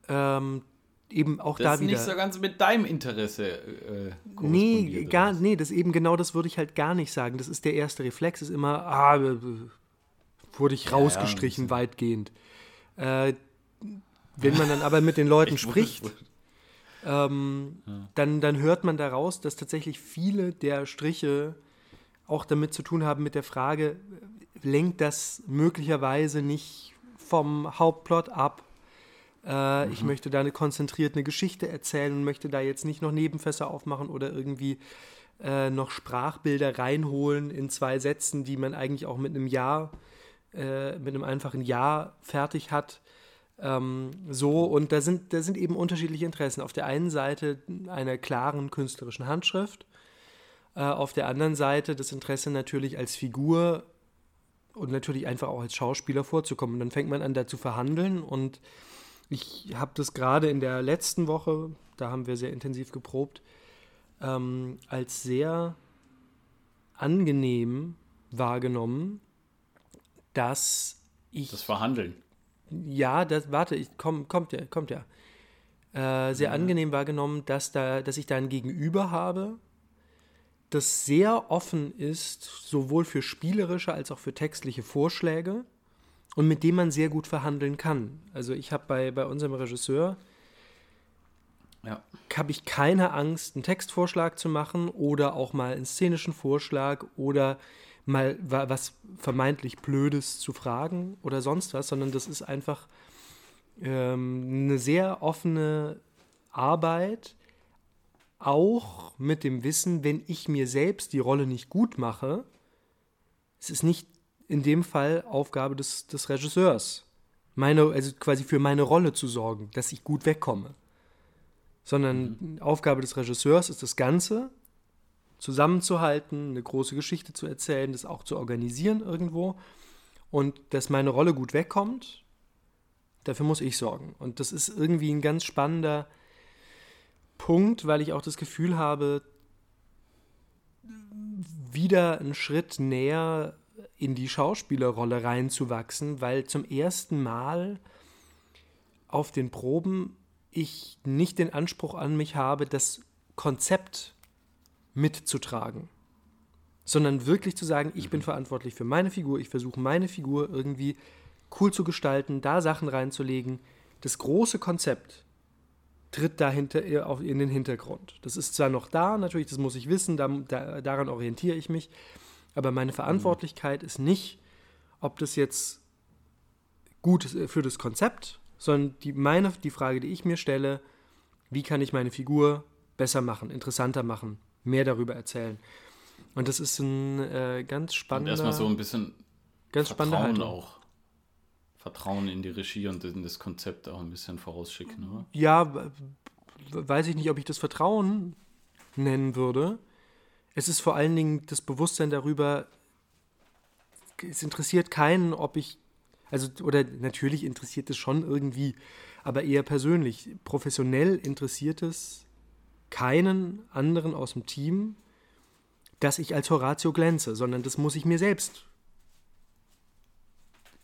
Ähm, eben auch das da wieder. Das ist nicht so ganz mit deinem Interesse. Äh, nee, gar, nee, das eben genau das würde ich halt gar nicht sagen. Das ist der erste Reflex, ist immer, ah, wurde ich rausgestrichen, ja, ja, weitgehend. Äh, wenn man dann aber mit den [LAUGHS] Leuten spricht, ähm, ja. dann, dann hört man daraus, dass tatsächlich viele der Striche auch damit zu tun haben mit der Frage, lenkt das möglicherweise nicht vom Hauptplot ab? Äh, mhm. Ich möchte da eine konzentriert eine Geschichte erzählen und möchte da jetzt nicht noch Nebenfässer aufmachen oder irgendwie äh, noch Sprachbilder reinholen in zwei Sätzen, die man eigentlich auch mit einem Ja, äh, mit einem einfachen Ja fertig hat. Ähm, so, und da sind, da sind eben unterschiedliche Interessen. Auf der einen Seite einer klaren künstlerischen Handschrift, äh, auf der anderen Seite das Interesse natürlich als Figur und natürlich einfach auch als Schauspieler vorzukommen. Und dann fängt man an, da zu verhandeln. Und ich habe das gerade in der letzten Woche, da haben wir sehr intensiv geprobt, ähm, als sehr angenehm wahrgenommen, dass ich. Das Verhandeln. Ja, das, warte, ich, komm, kommt ja, kommt ja. Äh, sehr ja. angenehm wahrgenommen, dass, da, dass ich da ein Gegenüber habe, das sehr offen ist, sowohl für spielerische als auch für textliche Vorschläge und mit dem man sehr gut verhandeln kann. Also ich habe bei, bei unserem Regisseur, ja. habe ich keine Angst, einen Textvorschlag zu machen oder auch mal einen szenischen Vorschlag oder mal was vermeintlich Blödes zu fragen oder sonst was, sondern das ist einfach ähm, eine sehr offene Arbeit, auch mit dem Wissen, wenn ich mir selbst die Rolle nicht gut mache, es ist nicht in dem Fall Aufgabe des, des Regisseurs, meine, also quasi für meine Rolle zu sorgen, dass ich gut wegkomme. Sondern mhm. Aufgabe des Regisseurs ist das Ganze zusammenzuhalten, eine große Geschichte zu erzählen, das auch zu organisieren irgendwo. Und dass meine Rolle gut wegkommt, dafür muss ich sorgen. Und das ist irgendwie ein ganz spannender Punkt, weil ich auch das Gefühl habe, wieder einen Schritt näher in die Schauspielerrolle reinzuwachsen, weil zum ersten Mal auf den Proben ich nicht den Anspruch an mich habe, das Konzept mitzutragen, sondern wirklich zu sagen, ich bin mhm. verantwortlich für meine Figur, ich versuche meine Figur irgendwie cool zu gestalten, da Sachen reinzulegen. Das große Konzept tritt dahinter in den Hintergrund. Das ist zwar noch da, natürlich, das muss ich wissen, da, da, daran orientiere ich mich, aber meine Verantwortlichkeit mhm. ist nicht, ob das jetzt gut ist für das Konzept, sondern die, meine, die Frage, die ich mir stelle, wie kann ich meine Figur besser machen, interessanter machen, mehr darüber erzählen. Und das ist ein äh, ganz spannender. Und erstmal so ein bisschen ganz Vertrauen auch. Vertrauen in die Regie und in das Konzept auch ein bisschen vorausschicken, oder? Ja, weiß ich nicht, ob ich das Vertrauen nennen würde. Es ist vor allen Dingen das Bewusstsein darüber, es interessiert keinen, ob ich, also, oder natürlich interessiert es schon irgendwie, aber eher persönlich. Professionell interessiert es keinen anderen aus dem Team, dass ich als Horatio glänze, sondern das muss ich mir selbst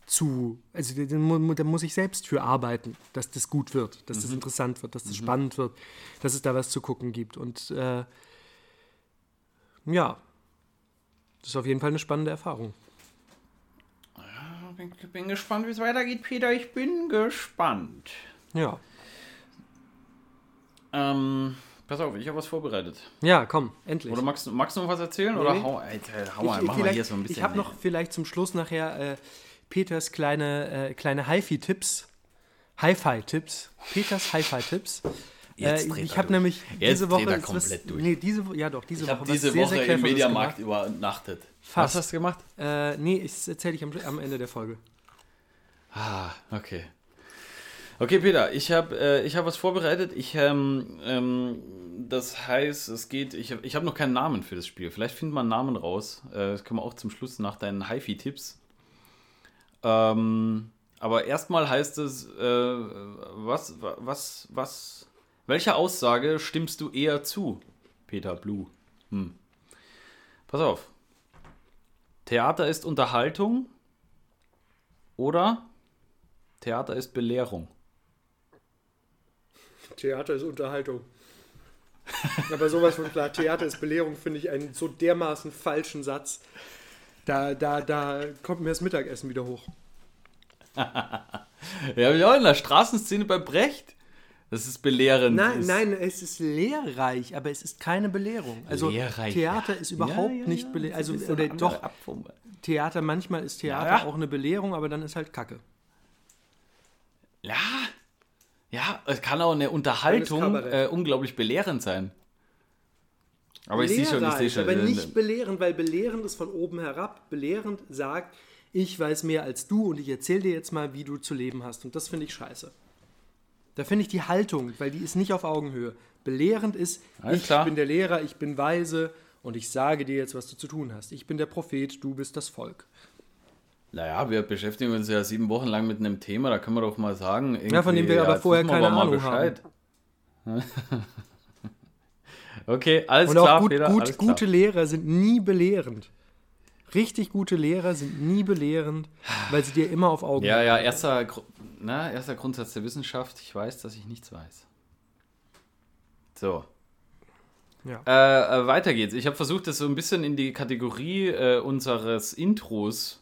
zu, also da muss ich selbst für arbeiten, dass das gut wird, dass das mhm. interessant wird, dass das mhm. spannend wird, dass es da was zu gucken gibt. Und äh, ja, das ist auf jeden Fall eine spannende Erfahrung. Ja, bin, bin gespannt, wie es weitergeht, Peter. Ich bin gespannt. Ja. Ähm, Pass auf, ich habe was vorbereitet. Ja, komm, endlich. Oder magst, magst du noch was erzählen? Nee. Oder hau, Alter, hau ich, mach mal hier so ein bisschen. Ich habe noch vielleicht zum Schluss nachher äh, Peters kleine, äh, kleine Hi-Fi-Tipps. Hi-Fi-Tipps. Peters Hi-Fi-Tipps. Äh, ich habe nämlich Jetzt diese Woche. komplett was, durch. Nee, diese, ja doch, diese ich Woche. diese sehr, Woche sehr im Mediamarkt übernachtet. Fast. Was hast du gemacht? Äh, nee, das erzähle ich am, am Ende der Folge. Ah, okay. Okay, Peter, ich habe äh, hab was vorbereitet. Ich, ähm, ähm, das heißt, es geht, ich, ich habe noch keinen Namen für das Spiel. Vielleicht findet man einen Namen raus. Äh, das können wir auch zum Schluss nach deinen HiFi-Tipps. Ähm, aber erstmal heißt es, äh, was, was, was, welcher Aussage stimmst du eher zu, Peter Blue? Hm. Pass auf. Theater ist Unterhaltung oder Theater ist Belehrung? Theater ist Unterhaltung. Aber sowas von klar, Theater ist Belehrung, finde ich einen so dermaßen falschen Satz. Da, da, da kommt mir das Mittagessen wieder hoch. [LAUGHS] ja, habe ich auch in der Straßenszene bei Brecht. Das ist belehrend. Nein, ist. nein, es ist lehrreich, aber es ist keine Belehrung. Also Lehrreich, Theater ja. ist überhaupt Ja, ja, nicht belehrend. Also oder doch Abform. Theater manchmal ist Theater auch eine Belehrung, aber dann ist halt Kacke. Ja. Ja, es kann auch eine Unterhaltung äh, unglaublich belehrend sein. Aber ich sehe schon, ich sehe schon. aber nicht belehrend, weil belehrend ist von oben herab. Belehrend sagt, ich weiß mehr als du und ich erzähle dir jetzt mal, wie du zu leben hast. Und das finde ich scheiße. Da finde ich die Haltung, weil die ist nicht auf Augenhöhe. Belehrend ist, Alles ich klar. bin der Lehrer, ich bin weise und ich sage dir jetzt, was du zu tun hast. Ich bin der Prophet, du bist das Volk. Naja, wir beschäftigen uns ja sieben Wochen lang mit einem Thema, da können wir doch mal sagen. Ja, von dem wir irgendwie, aber vorher keine aber mal Ahnung Bescheid. [LAUGHS] okay, alles Und klar, auch gut, Peter, gut, alles klar. gute Lehrer sind nie belehrend. Richtig gute Lehrer sind nie belehrend, weil sie dir immer auf Augen Ja, ja, erster, na, erster Grundsatz der Wissenschaft, ich weiß, dass ich nichts weiß. So. Ja. Äh, äh, weiter geht's. Ich habe versucht, das so ein bisschen in die Kategorie äh, unseres Intros,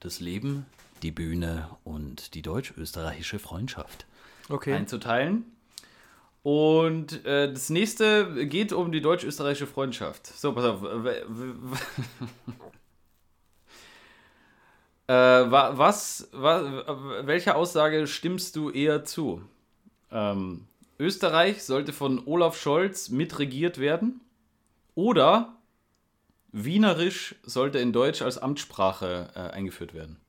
das Leben, die Bühne und die deutsch-österreichische Freundschaft Okay. einzuteilen. Und äh, das nächste geht um die deutsch-österreichische Freundschaft. So, pass auf. Äh, wa- was, wa, welcher Aussage stimmst du eher zu? Ähm, Österreich sollte von Olaf Scholz mitregiert werden? Oder Wienerisch sollte in Deutsch als Amtssprache äh, eingeführt werden?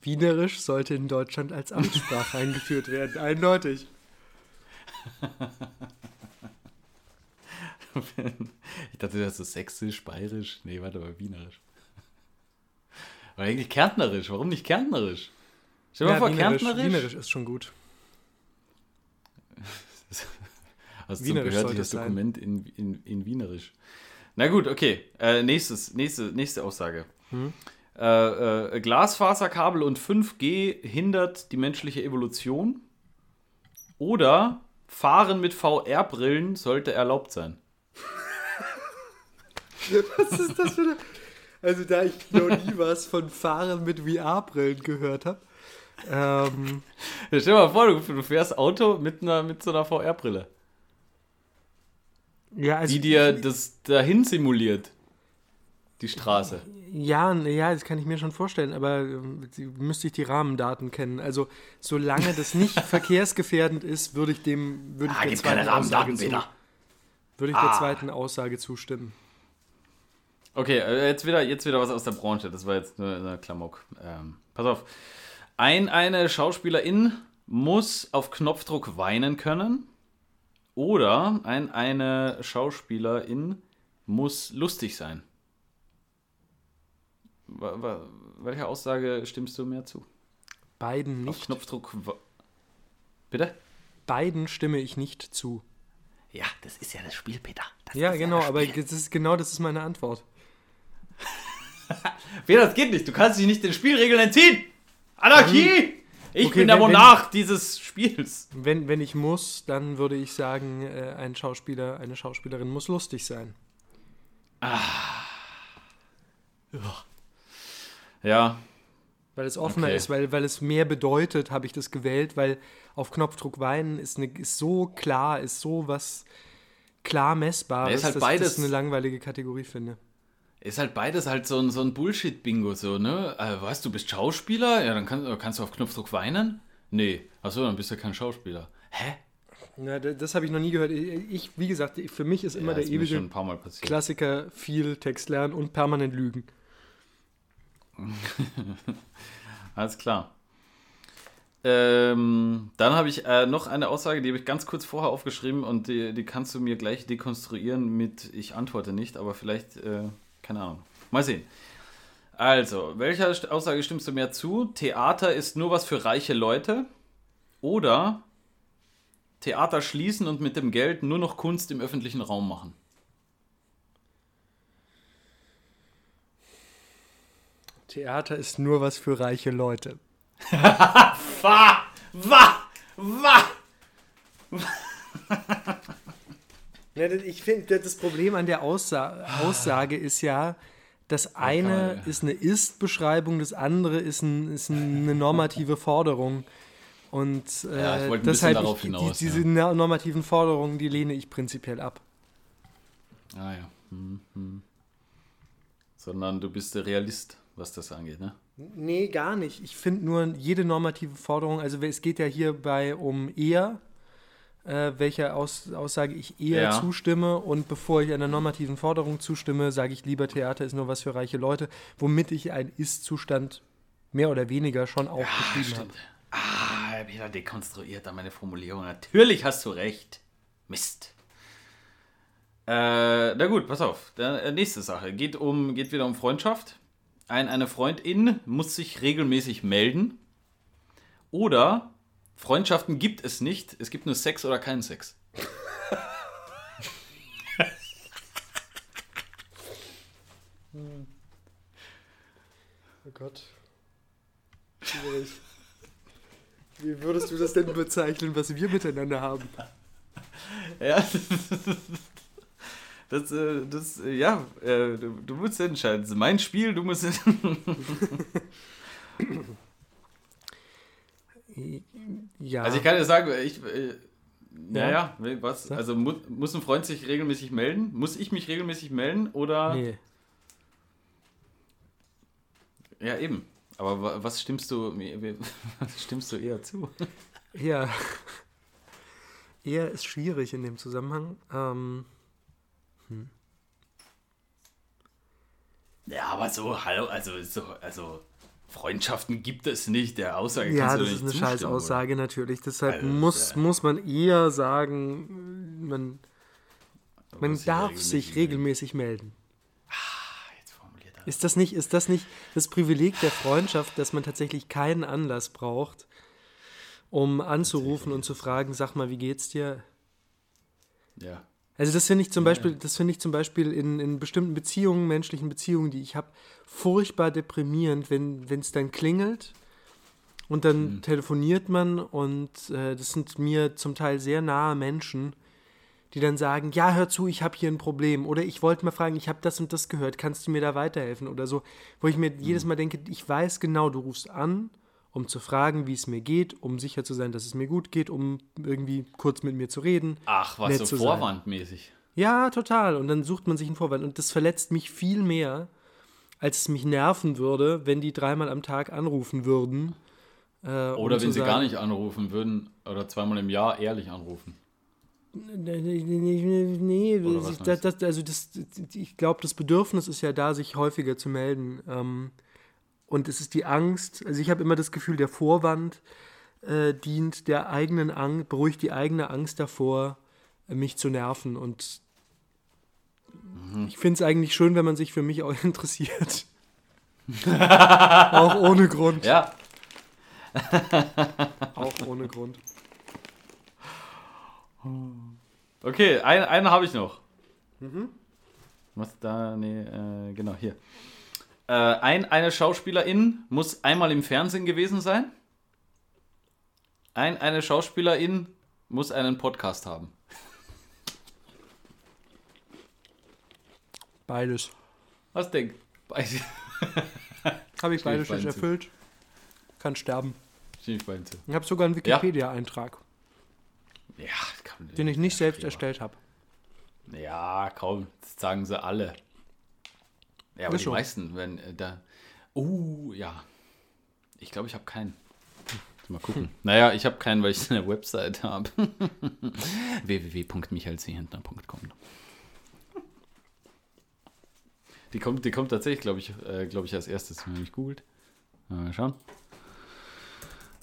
Wienerisch sollte in Deutschland als Amtssprache [LAUGHS] eingeführt werden, eindeutig. [LAUGHS] Ich dachte, das ist so sächsisch, bayerisch. Nee, warte mal, wienerisch. Aber eigentlich kärntnerisch. Warum nicht kärntnerisch? Stell dir mal vor, Wienerisch, kärntnerisch. Wienerisch ist schon gut. [LAUGHS] Also so ein Wienerisch es sein. Dokument in, in, in Wienerisch. Na gut, okay. Äh, nächstes, nächste, nächste Aussage. Hm? Äh, äh, Glasfaserkabel und 5G hindert die menschliche Evolution. Oder Fahren mit VR-Brillen sollte erlaubt sein. [LAUGHS] Was ist das für eine... Also da ich noch nie [LAUGHS] was von Fahren mit VR-Brillen gehört habe. Ähm, Ja, Stell dir mal vor, du, du fährst Auto mit, einer, mit so einer VR-Brille, ja, also die dir das dahin simuliert. Die Straße. Ja, ja, das kann ich mir schon vorstellen, aber die- müsste ich die Rahmendaten kennen. Also, solange das nicht [LAUGHS] verkehrsgefährdend ist, würde ich dem würde ich Ah, der gib zweiten keine Rahmendaten, zu, würde ich der Ah. zweiten Aussage zustimmen. Okay, äh, jetzt wieder, jetzt wieder was aus der Branche. Das war jetzt nur eine Klamauk. Ähm, pass auf. Ein, eine Schauspielerin muss auf Knopfdruck weinen können. Oder ein, eine Schauspielerin muss lustig sein. Welcher Aussage stimmst du mehr zu? Beiden Auf nicht. Knopfdruck. wa- Bitte? Beiden stimme ich nicht zu. Ja, das ist ja das Spiel, Peter. Das Ja, genau, aber das ist, genau das ist meine Antwort. [LAUGHS] Peter, das geht nicht. Du kannst dich nicht den Spielregeln entziehen. Anarchie! Ich Okay, bin der Monarch dieses Spiels. Wenn, wenn ich muss, dann würde ich sagen, äh, ein Schauspieler, eine Schauspielerin muss lustig sein. Ja, Weil es offener Okay. ist, weil, weil es mehr bedeutet, habe ich das gewählt, weil auf Knopfdruck weinen ist, eine, ist so klar, ist so was klar messbares, Ja, ist halt dass beides- ich das eine langweilige Kategorie finde. Ist halt beides halt so ein, so ein Bullshit-Bingo, so, ne? Äh, was, du bist Schauspieler? Ja, dann kann, kannst du auf Knopfdruck weinen? Nee. Achso, dann bist du kein Schauspieler. Hä? Da- das habe ich noch nie gehört. Ich, wie gesagt, für mich ist immer ja, der ewige. Klassiker viel Text lernen und permanent lügen. [LAUGHS] Alles klar. Ähm, dann habe ich äh, noch eine Aussage, die habe ich ganz kurz vorher aufgeschrieben und die, die kannst du mir gleich dekonstruieren mit ich antworte nicht, aber vielleicht, äh, keine Ahnung. Mal sehen. Also, welcher Aussage stimmst du mehr zu? Theater ist nur was für reiche Leute oder Theater schließen und mit dem Geld nur noch Kunst im öffentlichen Raum machen? Theater ist nur was für reiche Leute. [LAUGHS] Wa! Wa! Wa! Ich finde, das Problem an der Aussa Aussage ist ja, das eine ist eine Ist-Beschreibung, das andere ist, ein, ist eine normative Forderung. Und äh, Ja, deshalb, darauf ich, hinaus, die, diese ja. normativen Forderungen, die lehne ich prinzipiell ab. Ah ja. Hm, hm. Sondern du bist der Realist, was das angeht, ne? Nee, gar nicht. Ich finde nur jede normative Forderung, also es geht ja hierbei um eher, äh, welcher Aus, Aussage ich eher Ja. zustimme und bevor ich einer normativen Forderung zustimme, sage ich lieber, Theater ist nur was für reiche Leute, womit ich einen Ist-Zustand mehr oder weniger schon auch beschrieben habe. Ah, wieder dekonstruiert an meine Formulierung. Natürlich hast du recht. Mist. Äh, na gut, pass auf. Dann, äh, nächste Sache. Geht, um, geht wieder um Freundschaft. Ein, eine Freundin muss sich regelmäßig melden. Oder Freundschaften gibt es nicht. Es gibt nur Sex oder keinen Sex. Oh Gott. Wie würdest du das denn bezeichnen, was wir miteinander haben? Ja. [LAUGHS] Das, äh, das, äh, ja, äh, du, du musst entscheiden. Das ist mein Spiel, du musst. [LAUGHS] Ja. Also ich kann dir sagen, ich. Äh, Ja. ja, was? Also mu muss ein Freund sich regelmäßig melden? Muss ich mich regelmäßig melden? Oder. nee. Ja, eben. Aber wa- was stimmst du, [LAUGHS] was stimmst du eher zu? [LAUGHS] Ja. Eher ist schwierig in dem Zusammenhang. Ähm, Ja, aber so, hallo, also, so, also Freundschaften gibt es nicht. Der Aussage ja, kannst du das ist eine scheiß Aussage natürlich. Deshalb Also, muss, muss man eher sagen, man, man Muss darf sich regelmäßig- regelmäßig melden. Ah, jetzt formuliert er. Ist das nicht, ist das nicht das Privileg der Freundschaft, dass man tatsächlich keinen Anlass braucht, um anzurufen und zu fragen, sag mal, wie geht's dir? Ja. Also das finde ich zum Ja, Beispiel, das finde ich zum Beispiel in, in bestimmten Beziehungen, menschlichen Beziehungen, die ich habe, furchtbar deprimierend, wenn es dann klingelt und dann Hm. telefoniert man und äh, das sind mir zum Teil sehr nahe Menschen, die dann sagen, ja, hör zu, ich habe hier ein Problem oder ich wollte mal fragen, ich habe das und das gehört, kannst du mir da weiterhelfen oder so, wo ich mir Hm. jedes Mal denke, ich weiß genau, du rufst an, um zu fragen, wie es mir geht, um sicher zu sein, dass es mir gut geht, um irgendwie kurz mit mir zu reden. Ach, was so vorwandmäßig. Ja, total. Und dann sucht man sich einen Vorwand. Und das verletzt mich viel mehr, als es mich nerven würde, wenn die dreimal am Tag anrufen würden. Äh, um Oder zu wenn sie sagen, gar nicht anrufen würden oder zweimal im Jahr ehrlich anrufen. Nee, nee, nee, das, das, also das, ich glaube, das Bedürfnis ist ja da, sich häufiger zu melden. Ähm, und es ist die Angst, also ich habe immer das Gefühl, der Vorwand äh, dient der eigenen Angst, beruhigt die eigene Angst davor, äh, mich zu nerven. Und Mhm. ich finde es eigentlich schön, wenn man sich für mich auch [LAUGHS] interessiert. [LAUGHS] auch ohne Grund. Ja, [LAUGHS] Auch ohne Grund. okay, ein, einen habe ich noch. Was da, nee, äh, genau, hier. Äh, ein, eine Schauspielerin muss einmal im Fernsehen gewesen sein. Ein, eine Schauspielerin muss einen Podcast haben. Beides. Was denkt? Beide. [LAUGHS] Habe ich beides nicht erfüllt. Kann sterben. Ich habe sogar einen Wikipedia-Eintrag, Ja, den ich nicht selbst erstellt habe. Ja, kaum. Das sagen sie alle. Ja, aber Ist die so. meisten, wenn äh, da. Oh, ja. Ich glaube, ich habe keinen. Mal gucken. [LAUGHS] Naja, ich habe keinen, weil ich eine Website habe. [LAUGHS] www.michaelseehentner.com Die kommt, die kommt tatsächlich, glaube ich, äh, glaube ich, als erstes, wenn man mich googelt. Mal schauen.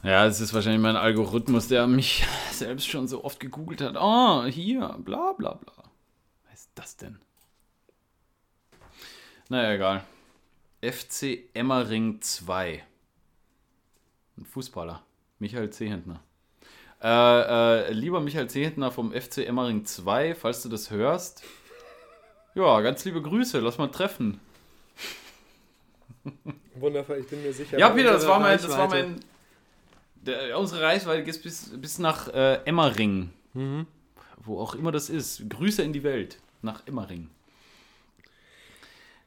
Ja, es ist wahrscheinlich mein Algorithmus, der mich [LAUGHS] selbst schon so oft gegoogelt hat. Oh, hier, bla bla bla. Was ist das denn? Naja, egal. FC Emmering 2. Ein Fußballer. Michael Zehentner. Äh, äh, lieber Michael Zehentner vom FC Emmering 2, falls du das hörst. Ja, ganz liebe Grüße, lass mal treffen. Wundervoll, ich bin mir sicher. Ja, Peter, das war mein, das war mein. Der, unsere Reichweite geht bis, bis nach äh, Emmering. Mhm. Wo auch immer das ist. Grüße in die Welt. Nach Emmering.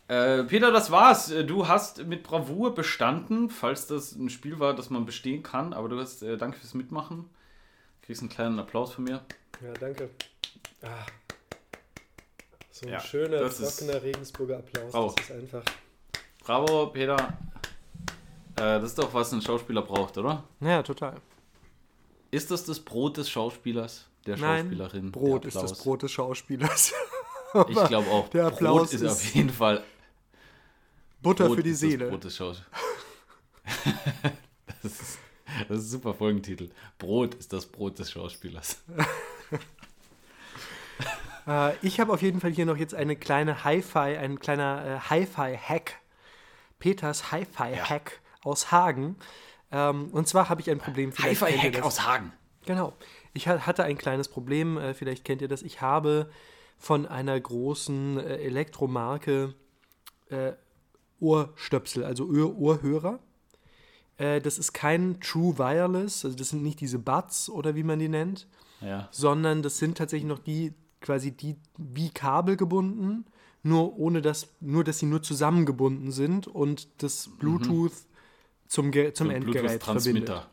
Äh, Peter, das war's. Äh, Du hast mit Bravour bestanden, falls das ein Spiel war, das man bestehen kann. Aber du hast, äh, danke fürs Mitmachen. Kriegst einen kleinen Applaus von mir. Ja, danke. Ah. So ein Ja, schöner, ist- trockener Regensburger Applaus. Bravo. Das ist einfach. Bravo, Peter. Äh, das ist doch, was ein Schauspieler braucht, oder? Ja, total. Ist das das Brot des Schauspielers, der Nein, Schauspielerin? Brot der ist das? Brot des Schauspielers. Ich glaube auch. der Applaus Brot ist, ist- auf jeden Fall Butter Brot für die ist Seele. Das, Brot des Schaus [LAUGHS] das, ist, das ist ein super Folgentitel. Brot ist das Brot des Schauspielers. [LAUGHS] Äh, ich habe auf jeden Fall hier noch jetzt eine kleine Hi-Fi, ein kleiner äh, Hi-Fi-Hack. Peters Hi-Fi-Hack aus Hagen. Ähm, und zwar habe ich ein Problem. Hi-Fi-Hack aus Hagen. Genau. Ich ha- hatte ein kleines Problem, äh, vielleicht kennt ihr das. Ich habe von einer großen äh, Elektromarke Ohrstöpsel, also Ohr Ohrhörer. Äh, das ist kein True Wireless, also das sind nicht diese Buds oder wie man die nennt, Ja. sondern das sind tatsächlich noch die, quasi die wie Kabel gebunden, nur ohne dass, nur dass sie nur zusammengebunden sind und das Bluetooth zum, Ge zum Endgerät verbindet.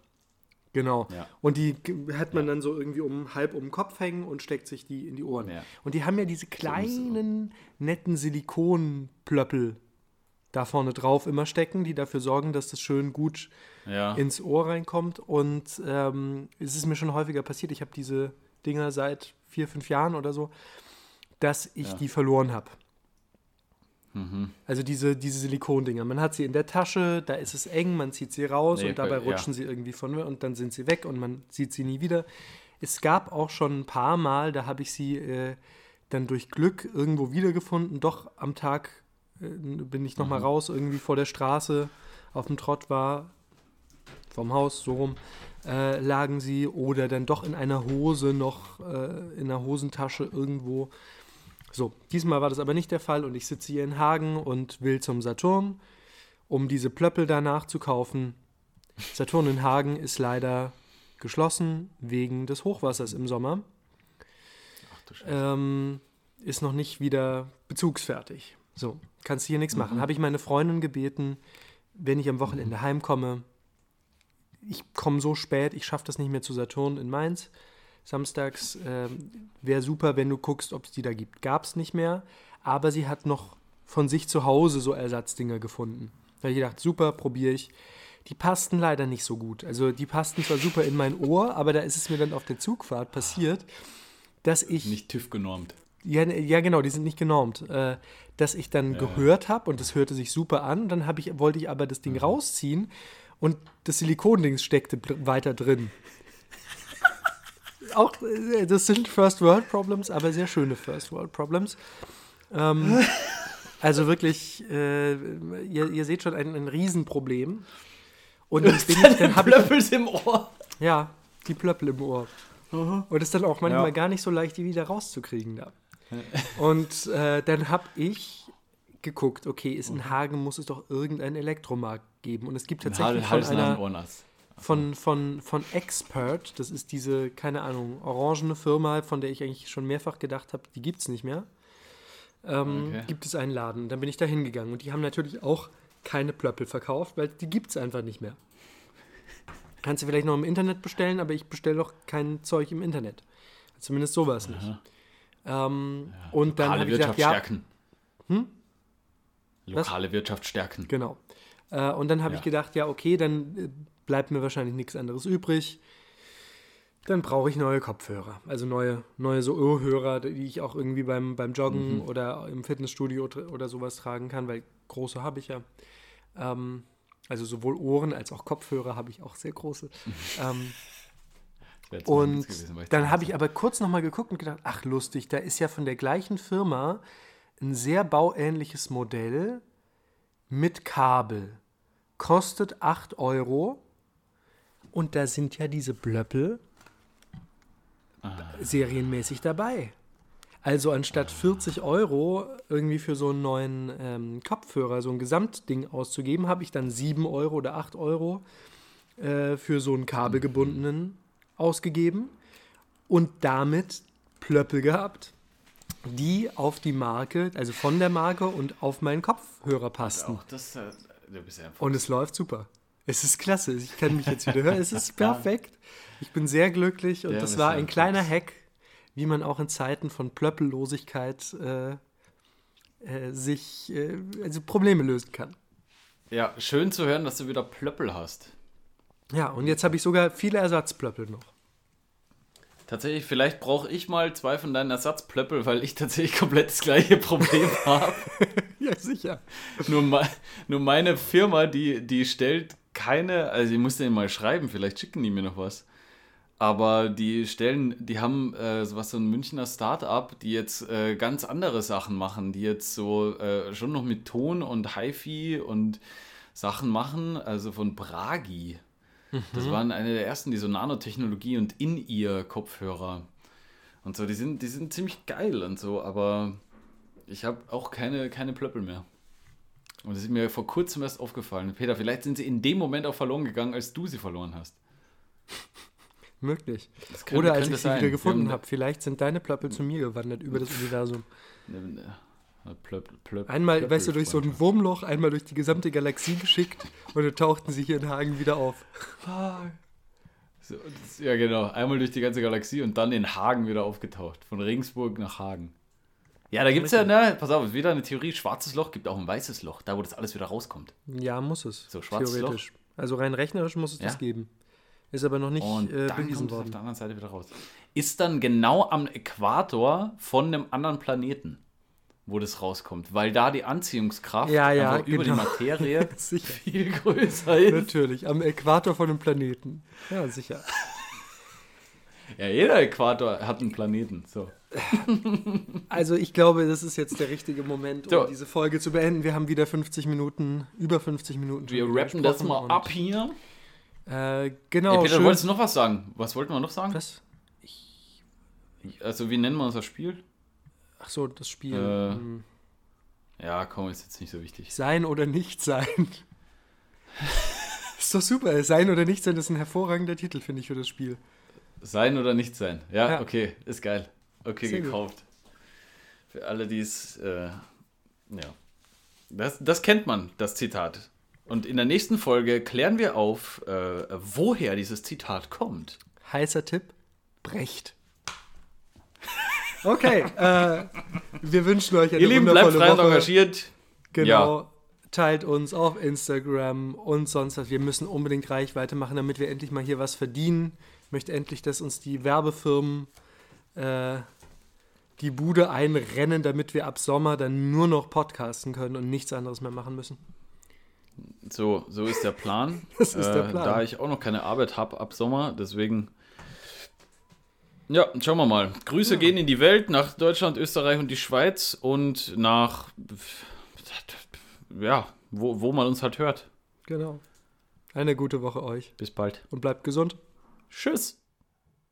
Genau. Ja. Und die hat man dann so irgendwie um halb um den Kopf hängen und steckt sich die in die Ohren. Ja. Und die haben ja diese kleinen, netten Silikonplöppel da vorne drauf immer stecken, die dafür sorgen, dass das schön gut Ja. ins Ohr reinkommt. Und ähm, es ist mir schon häufiger passiert. Ich habe diese Dinger seit vier, fünf Jahren oder so, dass ich Ja. die verloren habe. Mhm. Also diese, diese Silikondinger. Man hat sie in der Tasche, da ist es eng, man zieht sie raus Nee, und dabei ja. rutschen sie irgendwie von mir und dann sind sie weg und man sieht sie nie wieder. Es gab auch schon ein paar Mal, da habe ich sie äh, dann durch Glück irgendwo wiedergefunden. Doch am Tag bin ich nochmal Mhm. raus, irgendwie vor der Straße auf dem Trott war, vom Haus so rum, äh, lagen sie oder dann doch in einer Hose noch, äh, in einer Hosentasche irgendwo. So, diesmal war das aber nicht der Fall und ich sitze hier in Hagen und will zum Saturn, um diese Plöppel danach zu kaufen. Saturn in Hagen ist leider geschlossen wegen des Hochwassers im Sommer. Ach du Scheiße. Ähm, ist noch nicht wieder bezugsfertig. So, kannst hier nichts machen. Habe ich meine Freundin gebeten, wenn ich am Wochenende heimkomme, ich komme so spät, ich schaffe das nicht mehr zu Saturn in Mainz. Samstags ähm, wäre super, wenn du guckst, ob es die da gibt. Gab es nicht mehr, aber sie hat noch von sich zu Hause so Ersatzdinger gefunden. Da habe ich gedacht, super, probiere ich. Die passten leider nicht so gut. Also die passten zwar super in mein Ohr, aber da ist es mir dann auf der Zugfahrt passiert, dass ich Nicht TÜV genormt. Ja, ja, genau, die sind nicht genormt. Äh, dass ich dann gehört habe und das hörte sich super an. Dann ich, wollte ich aber das Ding rausziehen und das Silikonding steckte weiter drin. [LAUGHS] Auch, äh, das sind First World Problems, aber sehr schöne First World Problems. Ähm, [LAUGHS] also wirklich, äh, ihr, ihr seht schon ein, ein Riesenproblem. Und [LAUGHS] dann, bin ich, dann habe ich Plöppels im Ohr. ja, die Plöppel im Ohr. Und es ist dann auch manchmal Ja. gar nicht so leicht, die wieder rauszukriegen da. Und äh, dann habe ich geguckt, okay, ist in Hagen muss es doch irgendeinen Elektromarkt geben. Und es gibt tatsächlich von einer, von, von, von Expert, das ist diese, keine Ahnung, orangene Firma, von der ich eigentlich schon mehrfach gedacht habe, die gibt es nicht mehr. Ähm, Okay. Gibt es einen Laden. Dann bin ich da hingegangen. Und die haben natürlich auch keine Plöppel verkauft, weil die gibt es einfach nicht mehr. Kannst du vielleicht noch im Internet bestellen, aber ich bestelle doch kein Zeug im Internet. Zumindest sowas nicht. Ähm, und dann Lokale habe ich Wirtschaft gedacht, ja, stärken. Lokale Wirtschaft stärken. Genau. Äh, und dann habe Ja. ich gedacht, ja, okay, dann äh, bleibt mir wahrscheinlich nichts anderes übrig. Dann brauche ich neue Kopfhörer. Also neue, neue so Ohrhörer, die ich auch irgendwie beim, beim Joggen Mhm. oder im Fitnessstudio oder sowas tragen kann, weil große habe ich ja. Ähm, also sowohl Ohren als auch Kopfhörer habe ich auch sehr große. [LAUGHS] ähm, Das wär jetzt mein und gewesen, dann habe ich aber kurz nochmal geguckt und gedacht, ach lustig, da ist ja von der gleichen Firma ein sehr bauähnliches Modell mit Kabel. Kostet 8 Euro. Und da sind ja diese Blöppel Ah. serienmäßig dabei. Also anstatt 40 Euro irgendwie für so einen neuen ähm, Kopfhörer, so ein Gesamtding auszugeben, habe ich dann 7 Euro oder 8 Euro äh, für so einen kabelgebundenen ausgegeben und damit Plöppel gehabt, die auf die Marke, also von der Marke und auf meinen Kopfhörer passten. Auch das, äh, Und es läuft super. Es ist klasse. Ich kann mich jetzt wieder hören. Es [LAUGHS] ist perfekt. Ich bin sehr glücklich und Ja, das war ein ein kleiner. Hack, wie man auch in Zeiten von Plöppellosigkeit äh, äh, sich äh, also Probleme lösen kann. Ja, schön zu hören, dass du wieder Plöppel hast. Ja, und jetzt habe ich sogar viele Ersatzplöppel noch. Tatsächlich, vielleicht brauche ich mal zwei von deinen Ersatzplöppel, weil ich tatsächlich komplett das gleiche Problem [LAUGHS] habe. Ja, sicher. nur, me nur meine Firma, die, die stellt keine, also ich muss denen mal schreiben, vielleicht schicken die mir noch was. Aber die stellen, die haben äh, sowas, so ein Münchner Start-up, die jetzt äh, ganz andere Sachen machen, die jetzt so äh, schon noch mit Ton und HiFi und Sachen machen, also von Bragi. Das waren eine der ersten, die so Nanotechnologie und In-Ear-Kopfhörer und so, die sind, die sind ziemlich geil und so, aber ich habe auch keine, keine Plöppel mehr. Und das ist mir vor kurzem erst aufgefallen. Peter, vielleicht sind sie in dem Moment auch verloren gegangen, als du sie verloren hast. [LAUGHS] Möglich. Könnte- Oder als ich sie sein. wieder gefunden habe. Vielleicht sind deine Plöppel zu mir gewandert über das Universum. Eine Plöpp, Plöpp, Einmal, weißt du, durch so ein. Wurmloch, einmal durch die gesamte Galaxie geschickt und dann tauchten sie hier in Hagen wieder auf. So, das, ja, genau. Einmal durch die ganze Galaxie und dann in Hagen wieder aufgetaucht. Von Regensburg nach Hagen. Ja, da gibt es ja, ne, pass auf, wieder eine Theorie, schwarzes Loch gibt auch ein weißes Loch, da wo das alles wieder rauskommt. Ja, muss es. So, schwarzes theoretisch. Also rein rechnerisch muss es Ja. das geben. Ist aber noch nicht Und äh, dann bewiesen kommt es auf worden. der anderen Seite wieder raus. Ist dann genau am Äquator von einem anderen Planeten, wo das rauskommt, weil da die Anziehungskraft Ja, ja, einfach über die genau. Materie [LAUGHS] [LAUGHS] viel größer ist. Natürlich, am Äquator von einem Planeten. Ja, sicher. Ja, jeder Äquator hat einen Planeten. So. [LAUGHS] Also ich glaube, das ist jetzt der richtige Moment, um So. diese Folge zu beenden. Wir haben wieder 50 Minuten, über 50 Minuten. Wir rappen das mal ab hier. Äh, genau, Ey, Peter, schön. wolltest du noch was sagen? Was wollten wir noch sagen? Was? Also, wie nennen wir unser Spiel? Ach so, das Spiel. Äh, Hm. Ja, komm, ist jetzt nicht so wichtig. Sein oder nicht sein. [LAUGHS] ist doch super. Sein oder nicht sein, ist ein hervorragender Titel, finde ich, für das Spiel. Sein oder nicht sein? Ja, Ja. okay, ist geil. Okay, Sehr gut. gekauft. Für alle, die es, äh, ja. Das, das kennt man, das Zitat. Und in der nächsten Folge klären wir auf, äh, woher dieses Zitat kommt. Heißer Tipp: Brecht. Okay, äh, wir wünschen euch eine Ihr Lieben, bleibt wundervolle frei und Woche. engagiert. Genau. Teilt uns auf Instagram und sonst was. Wir müssen unbedingt Reichweite machen, damit wir endlich mal hier was verdienen. Ich möchte endlich, dass uns die Werbefirmen äh, die Bude einrennen, damit wir ab Sommer dann nur noch podcasten können und nichts anderes mehr machen müssen. So, so ist der Plan. [LAUGHS] Das ist der Äh, Plan. Da ich auch noch keine Arbeit habe ab Sommer, deswegen. Ja, schauen wir mal. Grüße gehen in die Welt, nach Deutschland, Österreich und die Schweiz und nach. Ja, wo, wo man uns halt hört. Genau. Eine gute Woche euch Bis bald. und bleibt gesund. Tschüss.